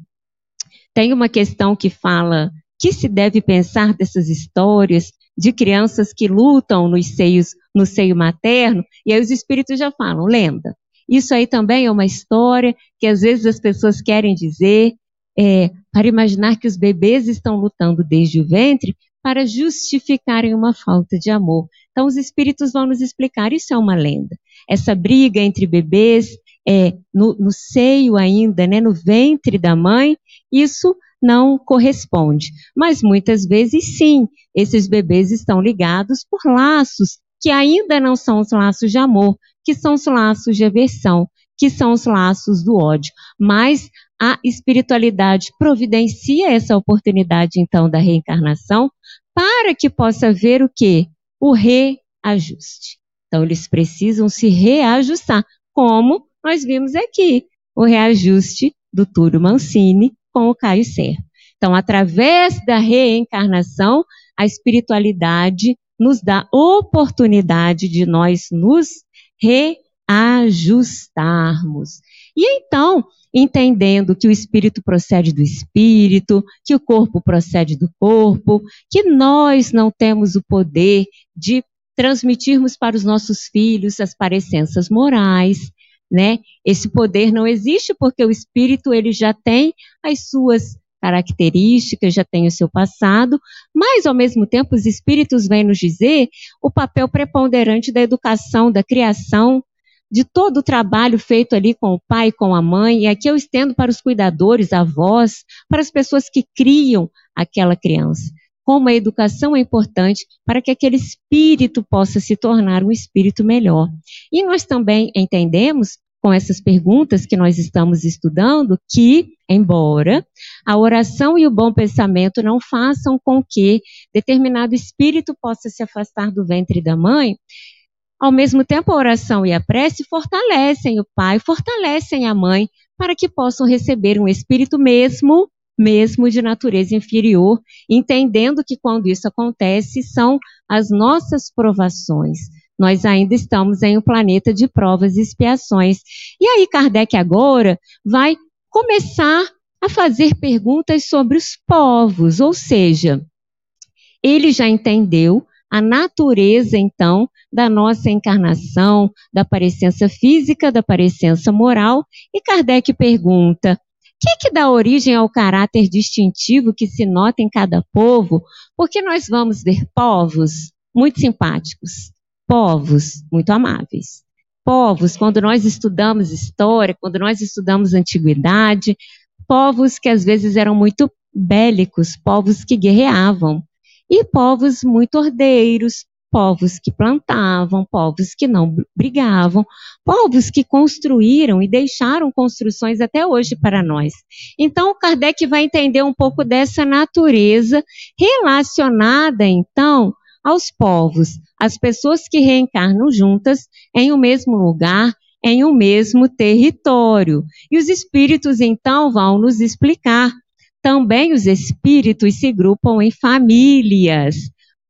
Tem uma questão que fala que se deve pensar dessas histórias de crianças que lutam nos seios, no seio materno, e aí os espíritos já falam, lenda. Isso aí também é uma história que às vezes as pessoas querem dizer é, para imaginar que os bebês estão lutando desde o ventre para justificarem uma falta de amor. Então, os espíritos vão nos explicar: isso é uma lenda. Essa briga entre bebês é, no, no seio ainda, né, no ventre da mãe, isso não corresponde. Mas muitas vezes, sim, esses bebês estão ligados por laços que ainda não são os laços de amor, que são os laços de aversão, que são os laços do ódio. Mas a espiritualidade providencia essa oportunidade, então, da reencarnação, para que possa ver o que? O reajuste. Então, eles precisam se reajustar, como nós vimos aqui, o reajuste do Túlio Mancini com o Caio Serra. Então, através da reencarnação, a espiritualidade nos dá oportunidade de nós nos reajustarmos. E então, entendendo que o espírito procede do espírito, que o corpo procede do corpo, que nós não temos o poder de transmitirmos para os nossos filhos as parecenças morais, né? Esse poder não existe porque o espírito ele já tem as suas características, já tem o seu passado, mas ao mesmo tempo os espíritos vêm nos dizer o papel preponderante da educação, da criação, de todo o trabalho feito ali com o pai, com a mãe, e aqui eu estendo para os cuidadores, avós, para as pessoas que criam aquela criança. Como a educação é importante para que aquele espírito possa se tornar um espírito melhor. E nós também entendemos com essas perguntas que nós estamos estudando que, embora a oração e o bom pensamento não façam com que determinado espírito possa se afastar do ventre da mãe, ao mesmo tempo, a oração e a prece fortalecem o pai, fortalecem a mãe, para que possam receber um espírito mesmo, mesmo de natureza inferior, entendendo que quando isso acontece, são as nossas provações. Nós ainda estamos em um planeta de provas e expiações. E aí, Kardec agora vai começar a fazer perguntas sobre os povos, ou seja, ele já entendeu a natureza, então, da nossa encarnação, da parecença física, da parecença moral. E Kardec pergunta: o que, que dá origem ao caráter distintivo que se nota em cada povo? Porque nós vamos ver povos muito simpáticos, povos muito amáveis. Povos, quando nós estudamos história, quando nós estudamos antiguidade, povos que às vezes eram muito bélicos, povos que guerreavam, e povos muito ordeiros, povos que plantavam, povos que não brigavam, povos que construíram e deixaram construções até hoje para nós. Então, Kardec vai entender um pouco dessa natureza relacionada, então, aos povos, as pessoas que reencarnam juntas em um mesmo lugar, em um mesmo território. E os espíritos, então, vão nos explicar também os espíritos se grupam em famílias,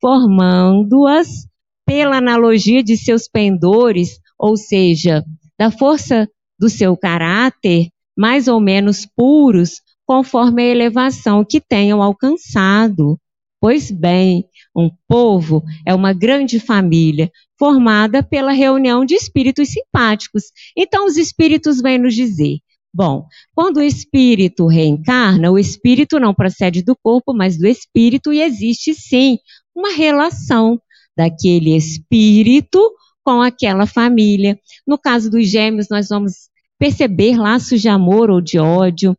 formando-as pela analogia de seus pendores, ou seja, da força do seu caráter, mais ou menos puros, conforme a elevação que tenham alcançado. Pois bem, um povo é uma grande família, formada pela reunião de espíritos simpáticos. Então, os espíritos vêm nos dizer: Bom, quando o espírito reencarna, o espírito não procede do corpo, mas do espírito, e existe sim uma relação daquele espírito com aquela família. No caso dos gêmeos, nós vamos perceber laços de amor ou de ódio.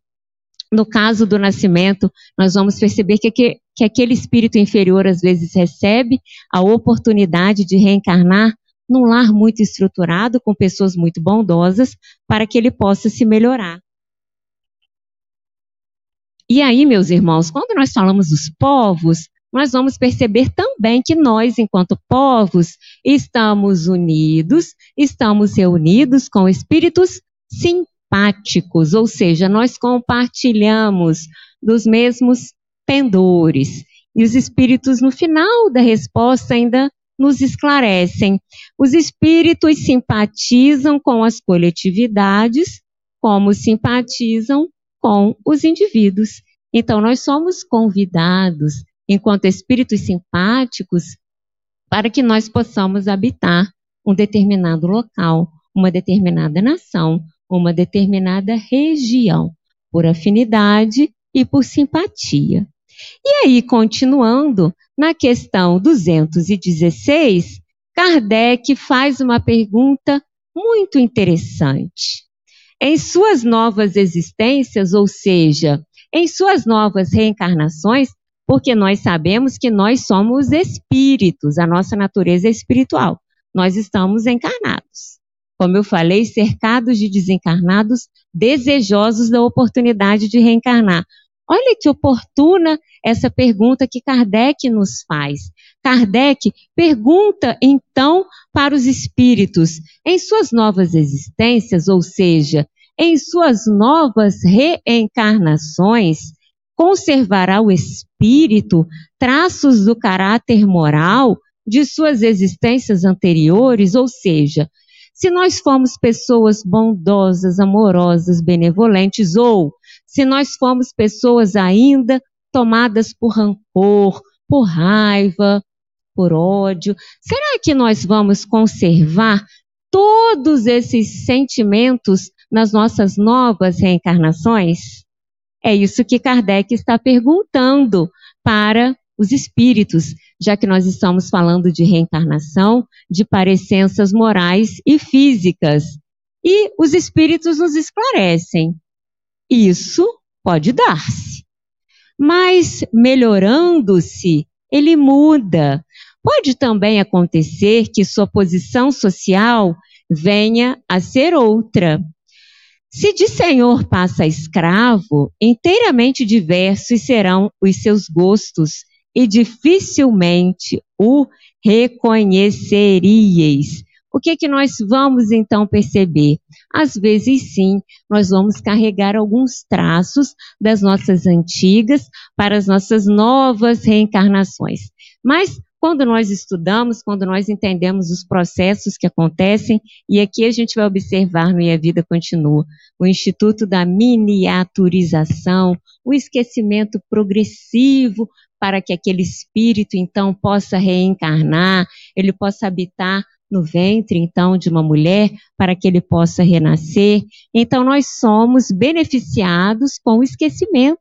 No caso do nascimento, nós vamos perceber que, que, que aquele espírito inferior às vezes recebe a oportunidade de reencarnar num lar muito estruturado, com pessoas muito bondosas, para que ele possa se melhorar. E aí, meus irmãos, quando nós falamos dos povos, nós vamos perceber também que nós, enquanto povos, estamos unidos, estamos reunidos com espíritos simpáticos, ou seja, nós compartilhamos dos mesmos pendores. E os espíritos, no final da resposta, ainda nos esclarecem. Os espíritos simpatizam com as coletividades, como simpatizam com os indivíduos. Então, nós somos convidados, enquanto espíritos simpáticos, para que nós possamos habitar um determinado local, uma determinada nação, uma determinada região, por afinidade e por simpatia. E aí, continuando, na questão 216, Kardec faz uma pergunta muito interessante. Em suas novas existências, ou seja, em suas novas reencarnações, porque nós sabemos que nós somos espíritos, a nossa natureza é espiritual. Nós estamos encarnados. Como eu falei, cercados de desencarnados, desejosos da oportunidade de reencarnar. Olha que oportuna essa pergunta que Kardec nos faz. Kardec pergunta então para os espíritos, em suas novas existências, ou seja, em suas novas reencarnações, conservará o espírito traços do caráter moral de suas existências anteriores, ou seja, se nós formos pessoas bondosas, amorosas, benevolentes, ou se nós formos pessoas ainda tomadas por rancor, por raiva, por ódio, será que nós vamos conservar todos esses sentimentos nas nossas novas reencarnações? É isso que Kardec está perguntando para os espíritos, já que nós estamos falando de reencarnação, de parecenças morais e físicas. E os espíritos nos esclarecem. Isso pode dar-se. Mas melhorando-se, ele muda. Pode também acontecer que sua posição social venha a ser outra. Se de senhor passa a escravo, inteiramente diversos serão os seus gostos e dificilmente o reconheceríeis. O que, que nós vamos então perceber? Às vezes, sim, nós vamos carregar alguns traços das nossas antigas para as nossas novas reencarnações. Mas quando nós estudamos, quando nós entendemos os processos que acontecem, e aqui a gente vai observar no E a Vida Continua, o Instituto da Miniaturização, o esquecimento progressivo para que aquele espírito então possa reencarnar, ele possa habitar no ventre, então, de uma mulher, para que ele possa renascer. Então, nós somos beneficiados com o esquecimento,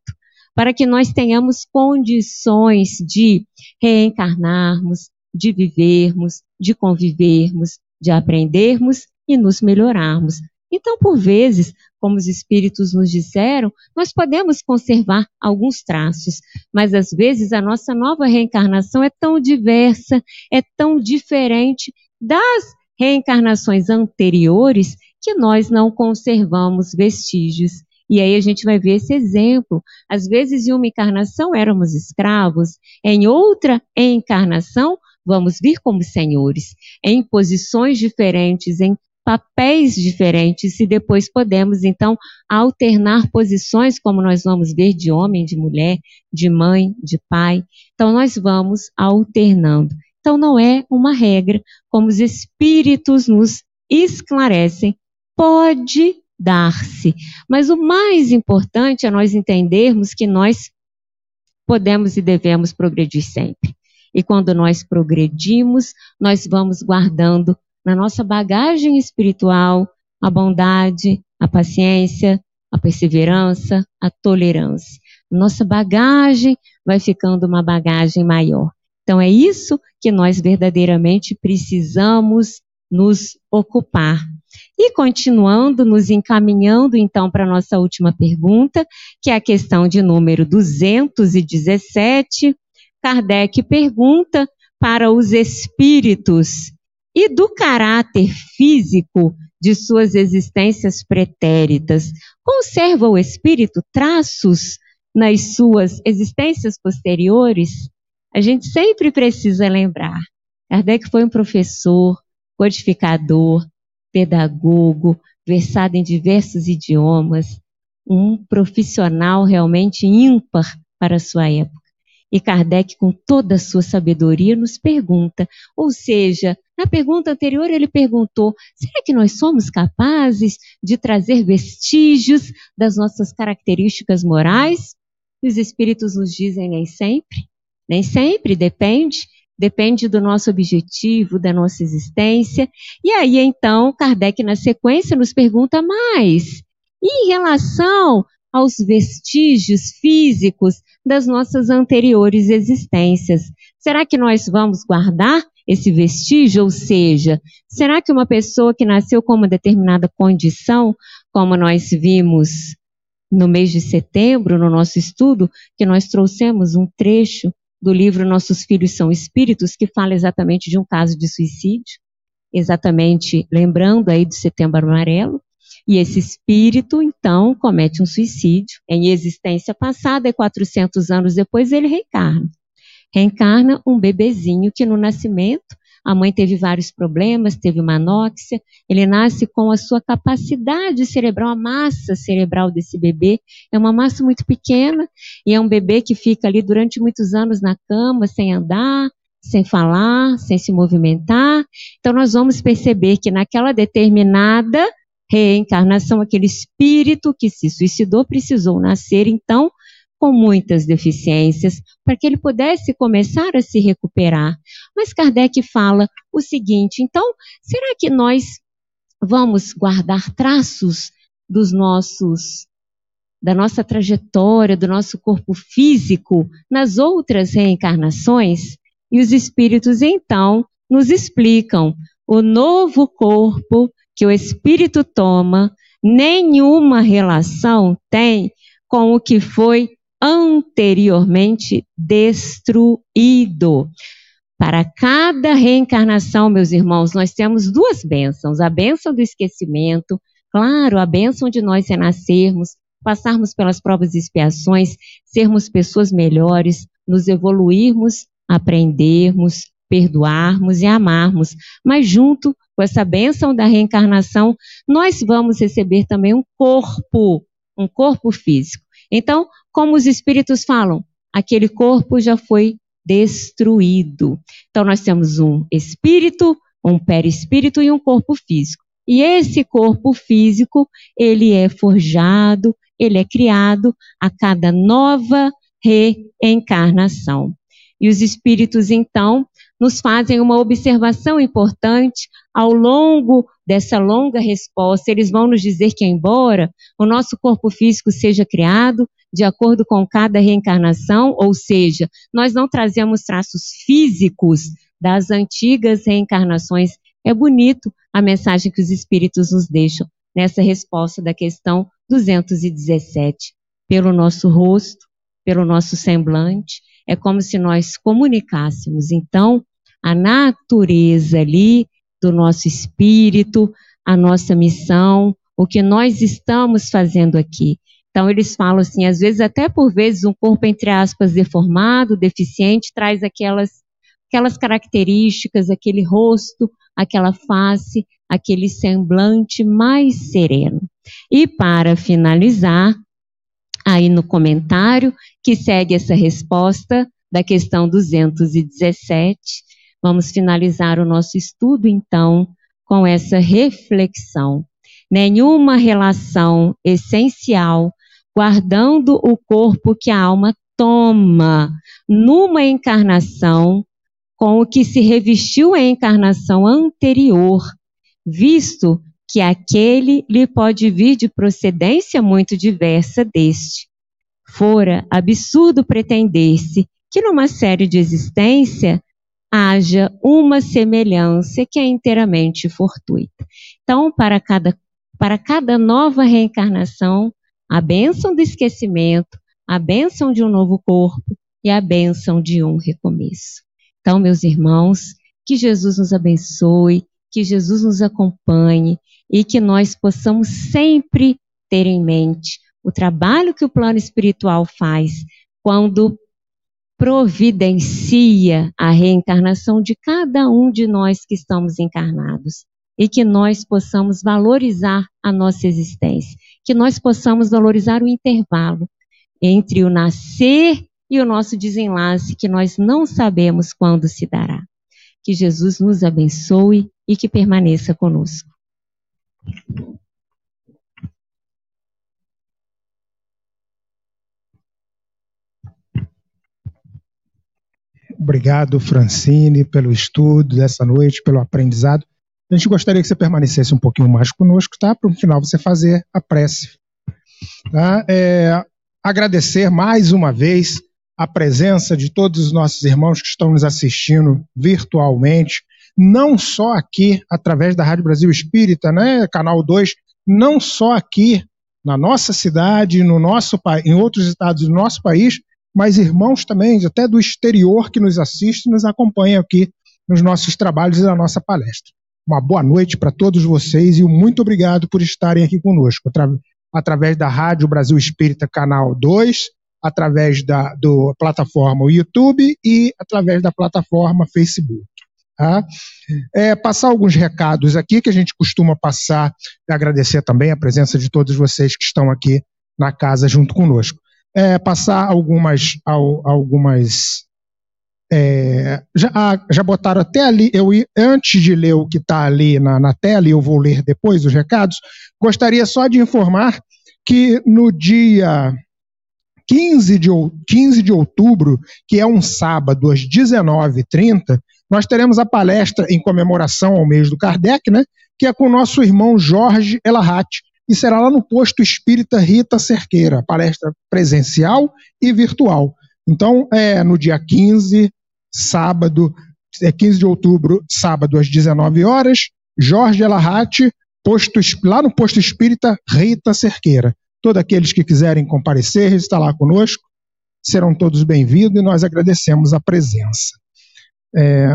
para que nós tenhamos condições de reencarnarmos, de vivermos, de convivermos, de aprendermos e nos melhorarmos. Então, por vezes, como os espíritos nos disseram, nós podemos conservar alguns traços, mas às vezes a nossa nova reencarnação é tão diversa, é tão diferente das reencarnações anteriores que nós não conservamos vestígios. E aí a gente vai ver esse exemplo. Às vezes, em uma encarnação éramos escravos, em outra encarnação vamos vir como senhores, em posições diferentes, em papéis diferentes, e depois podemos então alternar posições, como nós vamos ver de homem, de mulher, de mãe, de pai. Então nós vamos alternando. Então, não é uma regra, como os espíritos nos esclarecem, pode dar-se. Mas o mais importante é nós entendermos que nós podemos e devemos progredir sempre. E quando nós progredimos, nós vamos guardando na nossa bagagem espiritual a bondade, a paciência, a perseverança, a tolerância. Nossa bagagem vai ficando uma bagagem maior. Então, é isso que nós verdadeiramente precisamos nos ocupar. E continuando, nos encaminhando então para a nossa última pergunta, que é a questão de número 217, Kardec pergunta para os espíritos e do caráter físico de suas existências pretéritas. Conserva o espírito traços nas suas existências posteriores? a gente sempre precisa lembrar. Kardec foi um professor, codificador, pedagogo, versado em diversos idiomas, um profissional realmente ímpar para a sua época. E Kardec, com toda a sua sabedoria, nos pergunta, ou seja, na pergunta anterior ele perguntou: será que nós somos capazes de trazer vestígios das nossas características morais? E os espíritos nos dizem nem sempre, nem sempre, depende, depende do nosso objetivo, da nossa existência. E aí, então, Kardec, na sequência, nos pergunta mais. E em relação aos vestígios físicos das nossas anteriores existências, será que nós vamos guardar esse vestígio? Ou seja, será que uma pessoa que nasceu com uma determinada condição, como nós vimos no mês de setembro, no nosso estudo, que nós trouxemos um trecho do livro Nossos Filhos São Espíritos, que fala exatamente de um caso de suicídio, exatamente lembrando aí do Setembro Amarelo, e esse espírito, então, comete um suicídio em existência passada e 400 anos depois ele reencarna. Reencarna um bebezinho que no nascimento a mãe teve vários problemas, teve uma anóxia. Ele nasce com a sua capacidade cerebral, a massa cerebral desse bebê é uma massa muito pequena e é um bebê que fica ali durante muitos anos na cama, sem andar, sem falar, sem se movimentar. Então nós vamos perceber que naquela determinada reencarnação, aquele espírito que se suicidou precisou nascer então com muitas deficiências, para que ele pudesse começar a se recuperar. Mas Kardec fala o seguinte: então, será que nós vamos guardar traços dos nossos da nossa trajetória, do nosso corpo físico nas outras reencarnações? E os espíritos então nos explicam o novo corpo que o espírito toma nenhuma relação tem com o que foi anteriormente destruído. Para cada reencarnação, meus irmãos, nós temos duas bênçãos: a bênção do esquecimento, claro, a bênção de nós renascermos, passarmos pelas provas e expiações, sermos pessoas melhores, nos evoluirmos, aprendermos, perdoarmos e amarmos. Mas junto com essa bênção da reencarnação, nós vamos receber também um corpo, um corpo físico. Então, como os espíritos falam, aquele corpo já foi destruído. Então, nós temos um espírito, um perispírito e um corpo físico. E esse corpo físico, ele é forjado, ele é criado a cada nova reencarnação. E os espíritos, então, nos fazem uma observação importante ao longo dessa longa resposta. Eles vão nos dizer que, embora o nosso corpo físico seja criado de acordo com cada reencarnação, ou seja, nós não trazemos traços físicos das antigas reencarnações. É bonito a mensagem que os espíritos nos deixam nessa resposta da questão 217. Pelo nosso rosto, pelo nosso semblante, é como se nós comunicássemos, então, a natureza ali do nosso espírito, a nossa missão, o que nós estamos fazendo aqui. Então, eles falam assim, às vezes, até por vezes, um corpo, entre aspas, deformado, deficiente, traz aquelas, aquelas características, aquele rosto, aquela face, aquele semblante mais sereno. E para finalizar, aí no comentário que segue essa resposta da questão 217. Vamos finalizar o nosso estudo, então, com essa reflexão. Nenhuma relação essencial, guardando o corpo que a alma toma numa encarnação com o que se revestiu em encarnação anterior, visto que aquele lhe pode vir de procedência muito diversa deste. Fora absurdo pretender-se que numa série de existência haja uma semelhança que é inteiramente fortuita. Então, para cada, para cada nova reencarnação, a bênção do esquecimento, a bênção de um novo corpo e a bênção de um recomeço. Então, meus irmãos, que Jesus nos abençoe, que Jesus nos acompanhe e que nós possamos sempre ter em mente o trabalho que o plano espiritual faz quando providencia a reencarnação de cada um de nós que estamos encarnados e que nós possamos valorizar a nossa existência, que nós possamos valorizar o intervalo entre o nascer e o nosso desenlace, que nós não sabemos quando se dará. Que Jesus nos abençoe e que permaneça conosco. Obrigado, Francine, pelo estudo dessa noite, pelo aprendizado. A gente gostaria que você permanecesse um pouquinho mais conosco, tá? Para no final você fazer a prece. Tá? É, agradecer mais uma vez a presença de todos os nossos irmãos que estão nos assistindo virtualmente não só aqui através da Rádio Brasil Espírita, né, canal 2, não só aqui na nossa cidade, no nosso em outros estados do nosso país, mas irmãos também até do exterior que nos assistem, nos acompanham aqui nos nossos trabalhos e na nossa palestra. Uma boa noite para todos vocês e muito obrigado por estarem aqui conosco, atra através da Rádio Brasil Espírita, canal 2, através da do plataforma YouTube e através da plataforma Facebook. Tá? É, passar alguns recados aqui que a gente costuma passar e agradecer também a presença de todos vocês que estão aqui na casa junto conosco. É, passar algumas, algumas é, já, ah, já botaram até ali, eu antes de ler o que está ali na, na tela, e eu vou ler depois os recados, gostaria só de informar que no dia 15 de, 15 de outubro, que é um sábado, às 19h30, nós teremos a palestra em comemoração ao mês do Kardec, né, que é com o nosso irmão Jorge Elahat, e será lá no posto espírita Rita Cerqueira, palestra presencial e virtual. Então, é no dia 15, sábado, é 15 de outubro, sábado às 19 horas, Jorge Elahat, posto, lá no posto espírita Rita Cerqueira. Todos aqueles que quiserem comparecer, estar lá conosco, serão todos bem-vindos e nós agradecemos a presença. É,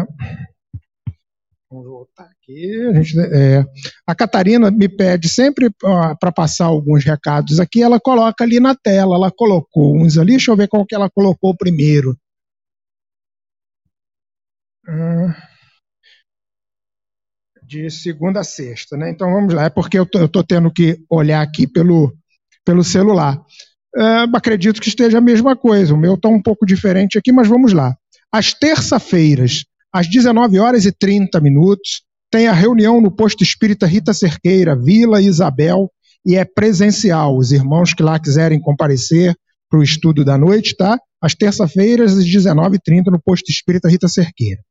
vamos voltar aqui. A, gente, é, a Catarina me pede sempre para passar alguns recados aqui, ela coloca ali na tela, ela colocou uns ali, deixa eu ver qual que ela colocou primeiro. Hum, de segunda a sexta, né? Então vamos lá, é porque eu estou tendo que olhar aqui pelo, pelo celular. Uh, acredito que esteja a mesma coisa. O meu está um pouco diferente aqui, mas vamos lá. Às terça-feiras, às 19 horas e 30 minutos, tem a reunião no posto espírita Rita Cerqueira, Vila Isabel, e é presencial. Os irmãos que lá quiserem comparecer para o estudo da noite, tá? Às terça-feiras, às 19h30, no posto espírita Rita Cerqueira.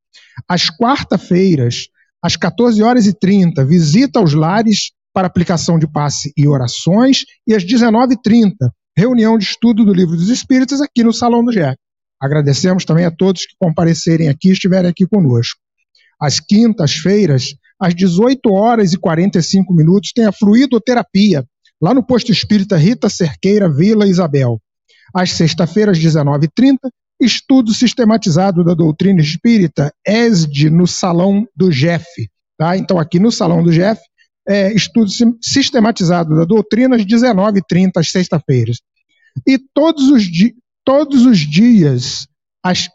Às quarta-feiras, às 14 horas e 30, visita aos lares para aplicação de passe e orações, e às 19h30, reunião de estudo do Livro dos Espíritos aqui no Salão do GEC. Agradecemos também a todos que comparecerem aqui e estiverem aqui conosco. Às quintas-feiras, às 18 horas e 45 minutos, tem a fluidoterapia, lá no posto espírita Rita Cerqueira, Vila Isabel. Às sexta-feiras, às 19h30, estudo sistematizado da doutrina espírita, ESD, no Salão do GEF. Tá? Então, aqui no Salão do GEF, é, estudo sistematizado da doutrina às 19h30, às sexta-feiras. E todos os, todos os dias, às,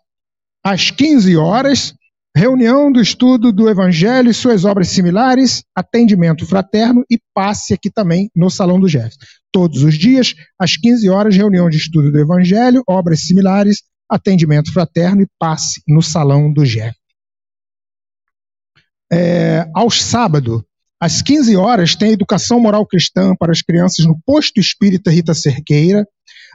às 15 horas, reunião do estudo do Evangelho e suas obras similares, atendimento fraterno e passe aqui também no Salão do Jeff. Todos os dias, às 15 horas, reunião de estudo do Evangelho, obras similares, atendimento fraterno e passe no Salão do Jeff. É, aos sábados, às 15 horas, tem Educação Moral Cristã para as crianças no Posto Espírita Rita Cerqueira.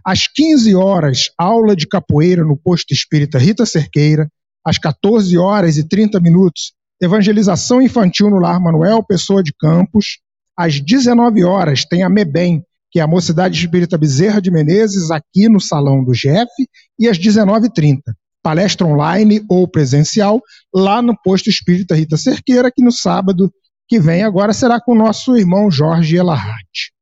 Às 15 horas, aula de capoeira no Posto Espírita Rita Cerqueira. Às 14 horas e 30 minutos, evangelização infantil no Lar Manuel Pessoa de Campos. Às 19 horas, tem a MEBEM, que é a Mocidade Espírita Bezerra de Menezes, aqui no Salão do GEF. E às 19h30, palestra online ou presencial, lá no Posto Espírita Rita Cerqueira, que no sábado que vem agora será com o nosso irmão Jorge Elahat.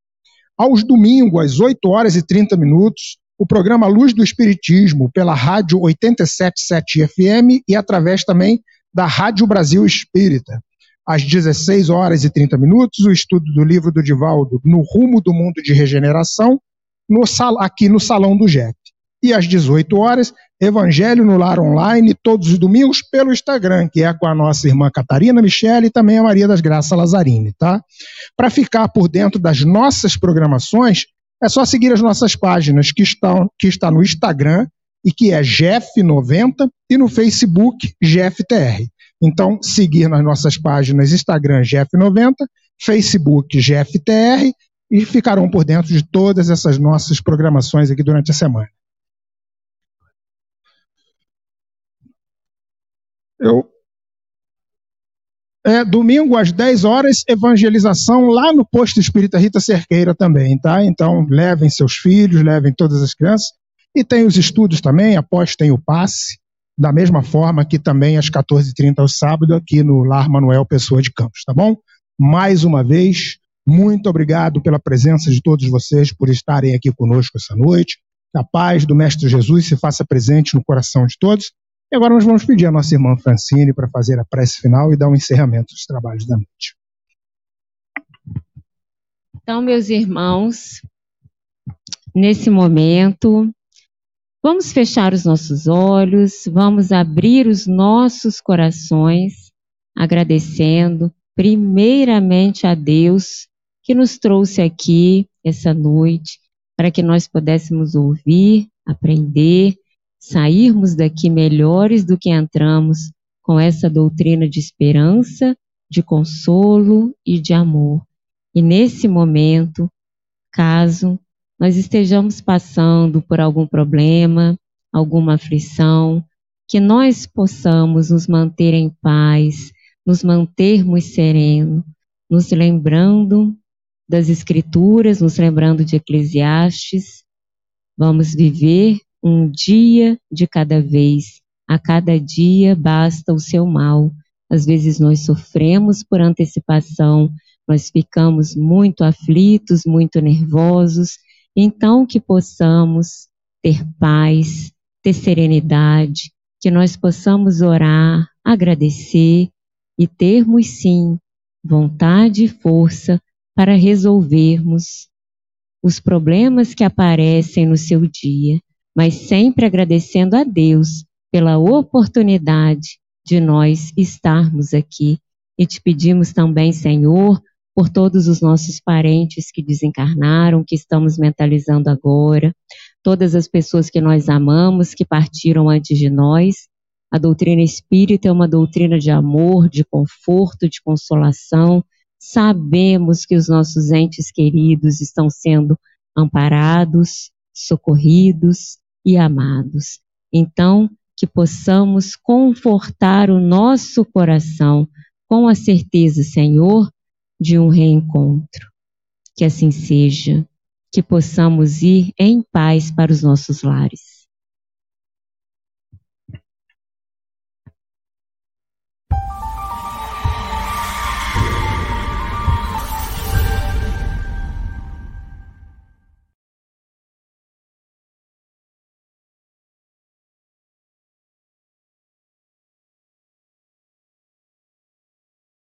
Aos domingos, às 8 horas e 30 minutos, o programa Luz do Espiritismo, pela Rádio 877 FM e através também da Rádio Brasil Espírita. Às 16 horas e 30 minutos, o estudo do livro do Divaldo, No Rumo do Mundo de Regeneração, no, aqui no Salão do JEP. E às 18 horas, Evangelho no Lar Online, todos os domingos, pelo Instagram, que é com a nossa irmã Catarina Michele e também a Maria das Graças Lazzarini, tá? Para ficar por dentro das nossas programações, é só seguir as nossas páginas que estão que está no Instagram e que é Jeff90 e no Facebook GFTR. Então, seguir nas nossas páginas Instagram Jeff90, Facebook GFTR e ficarão por dentro de todas essas nossas programações aqui durante a semana. Eu é, domingo às 10 horas, evangelização lá no posto espírita Rita Cerqueira também, tá? Então, levem seus filhos, levem todas as crianças. E tem os estudos também, após tem o passe, da mesma forma que também às 14h30 ao sábado, aqui no Lar Manuel Pessoa de Campos, tá bom? Mais uma vez, muito obrigado pela presença de todos vocês, por estarem aqui conosco essa noite. Que a paz do Mestre Jesus se faça presente no coração de todos. E agora nós vamos pedir a nossa irmã Francine para fazer a prece final e dar um encerramento dos trabalhos da noite. Então, meus irmãos, nesse momento, vamos fechar os nossos olhos, vamos abrir os nossos corações, agradecendo primeiramente a Deus que nos trouxe aqui essa noite para que nós pudéssemos ouvir, aprender sairmos daqui melhores do que entramos com essa doutrina de esperança, de consolo e de amor. E nesse momento, caso nós estejamos passando por algum problema, alguma aflição, que nós possamos nos manter em paz, nos mantermos serenos, nos lembrando das Escrituras, nos lembrando de Eclesiastes. Vamos viver um dia de cada vez. A cada dia basta o seu mal. Às vezes nós sofremos por antecipação, nós ficamos muito aflitos, muito nervosos. Então, que possamos ter paz, ter serenidade, que nós possamos orar, agradecer e termos sim vontade e força para resolvermos os problemas que aparecem no seu dia mas sempre agradecendo a Deus pela oportunidade de nós estarmos aqui. E te pedimos também, Senhor, por todos os nossos parentes que desencarnaram, que estamos mentalizando agora, todas as pessoas que nós amamos, que partiram antes de nós. A doutrina espírita é uma doutrina de amor, de conforto, de consolação. Sabemos que os nossos entes queridos estão sendo amparados, socorridos, e amados. Então, que possamos confortar o nosso coração com a certeza, Senhor, de um reencontro. Que assim seja, que possamos ir em paz para os nossos lares.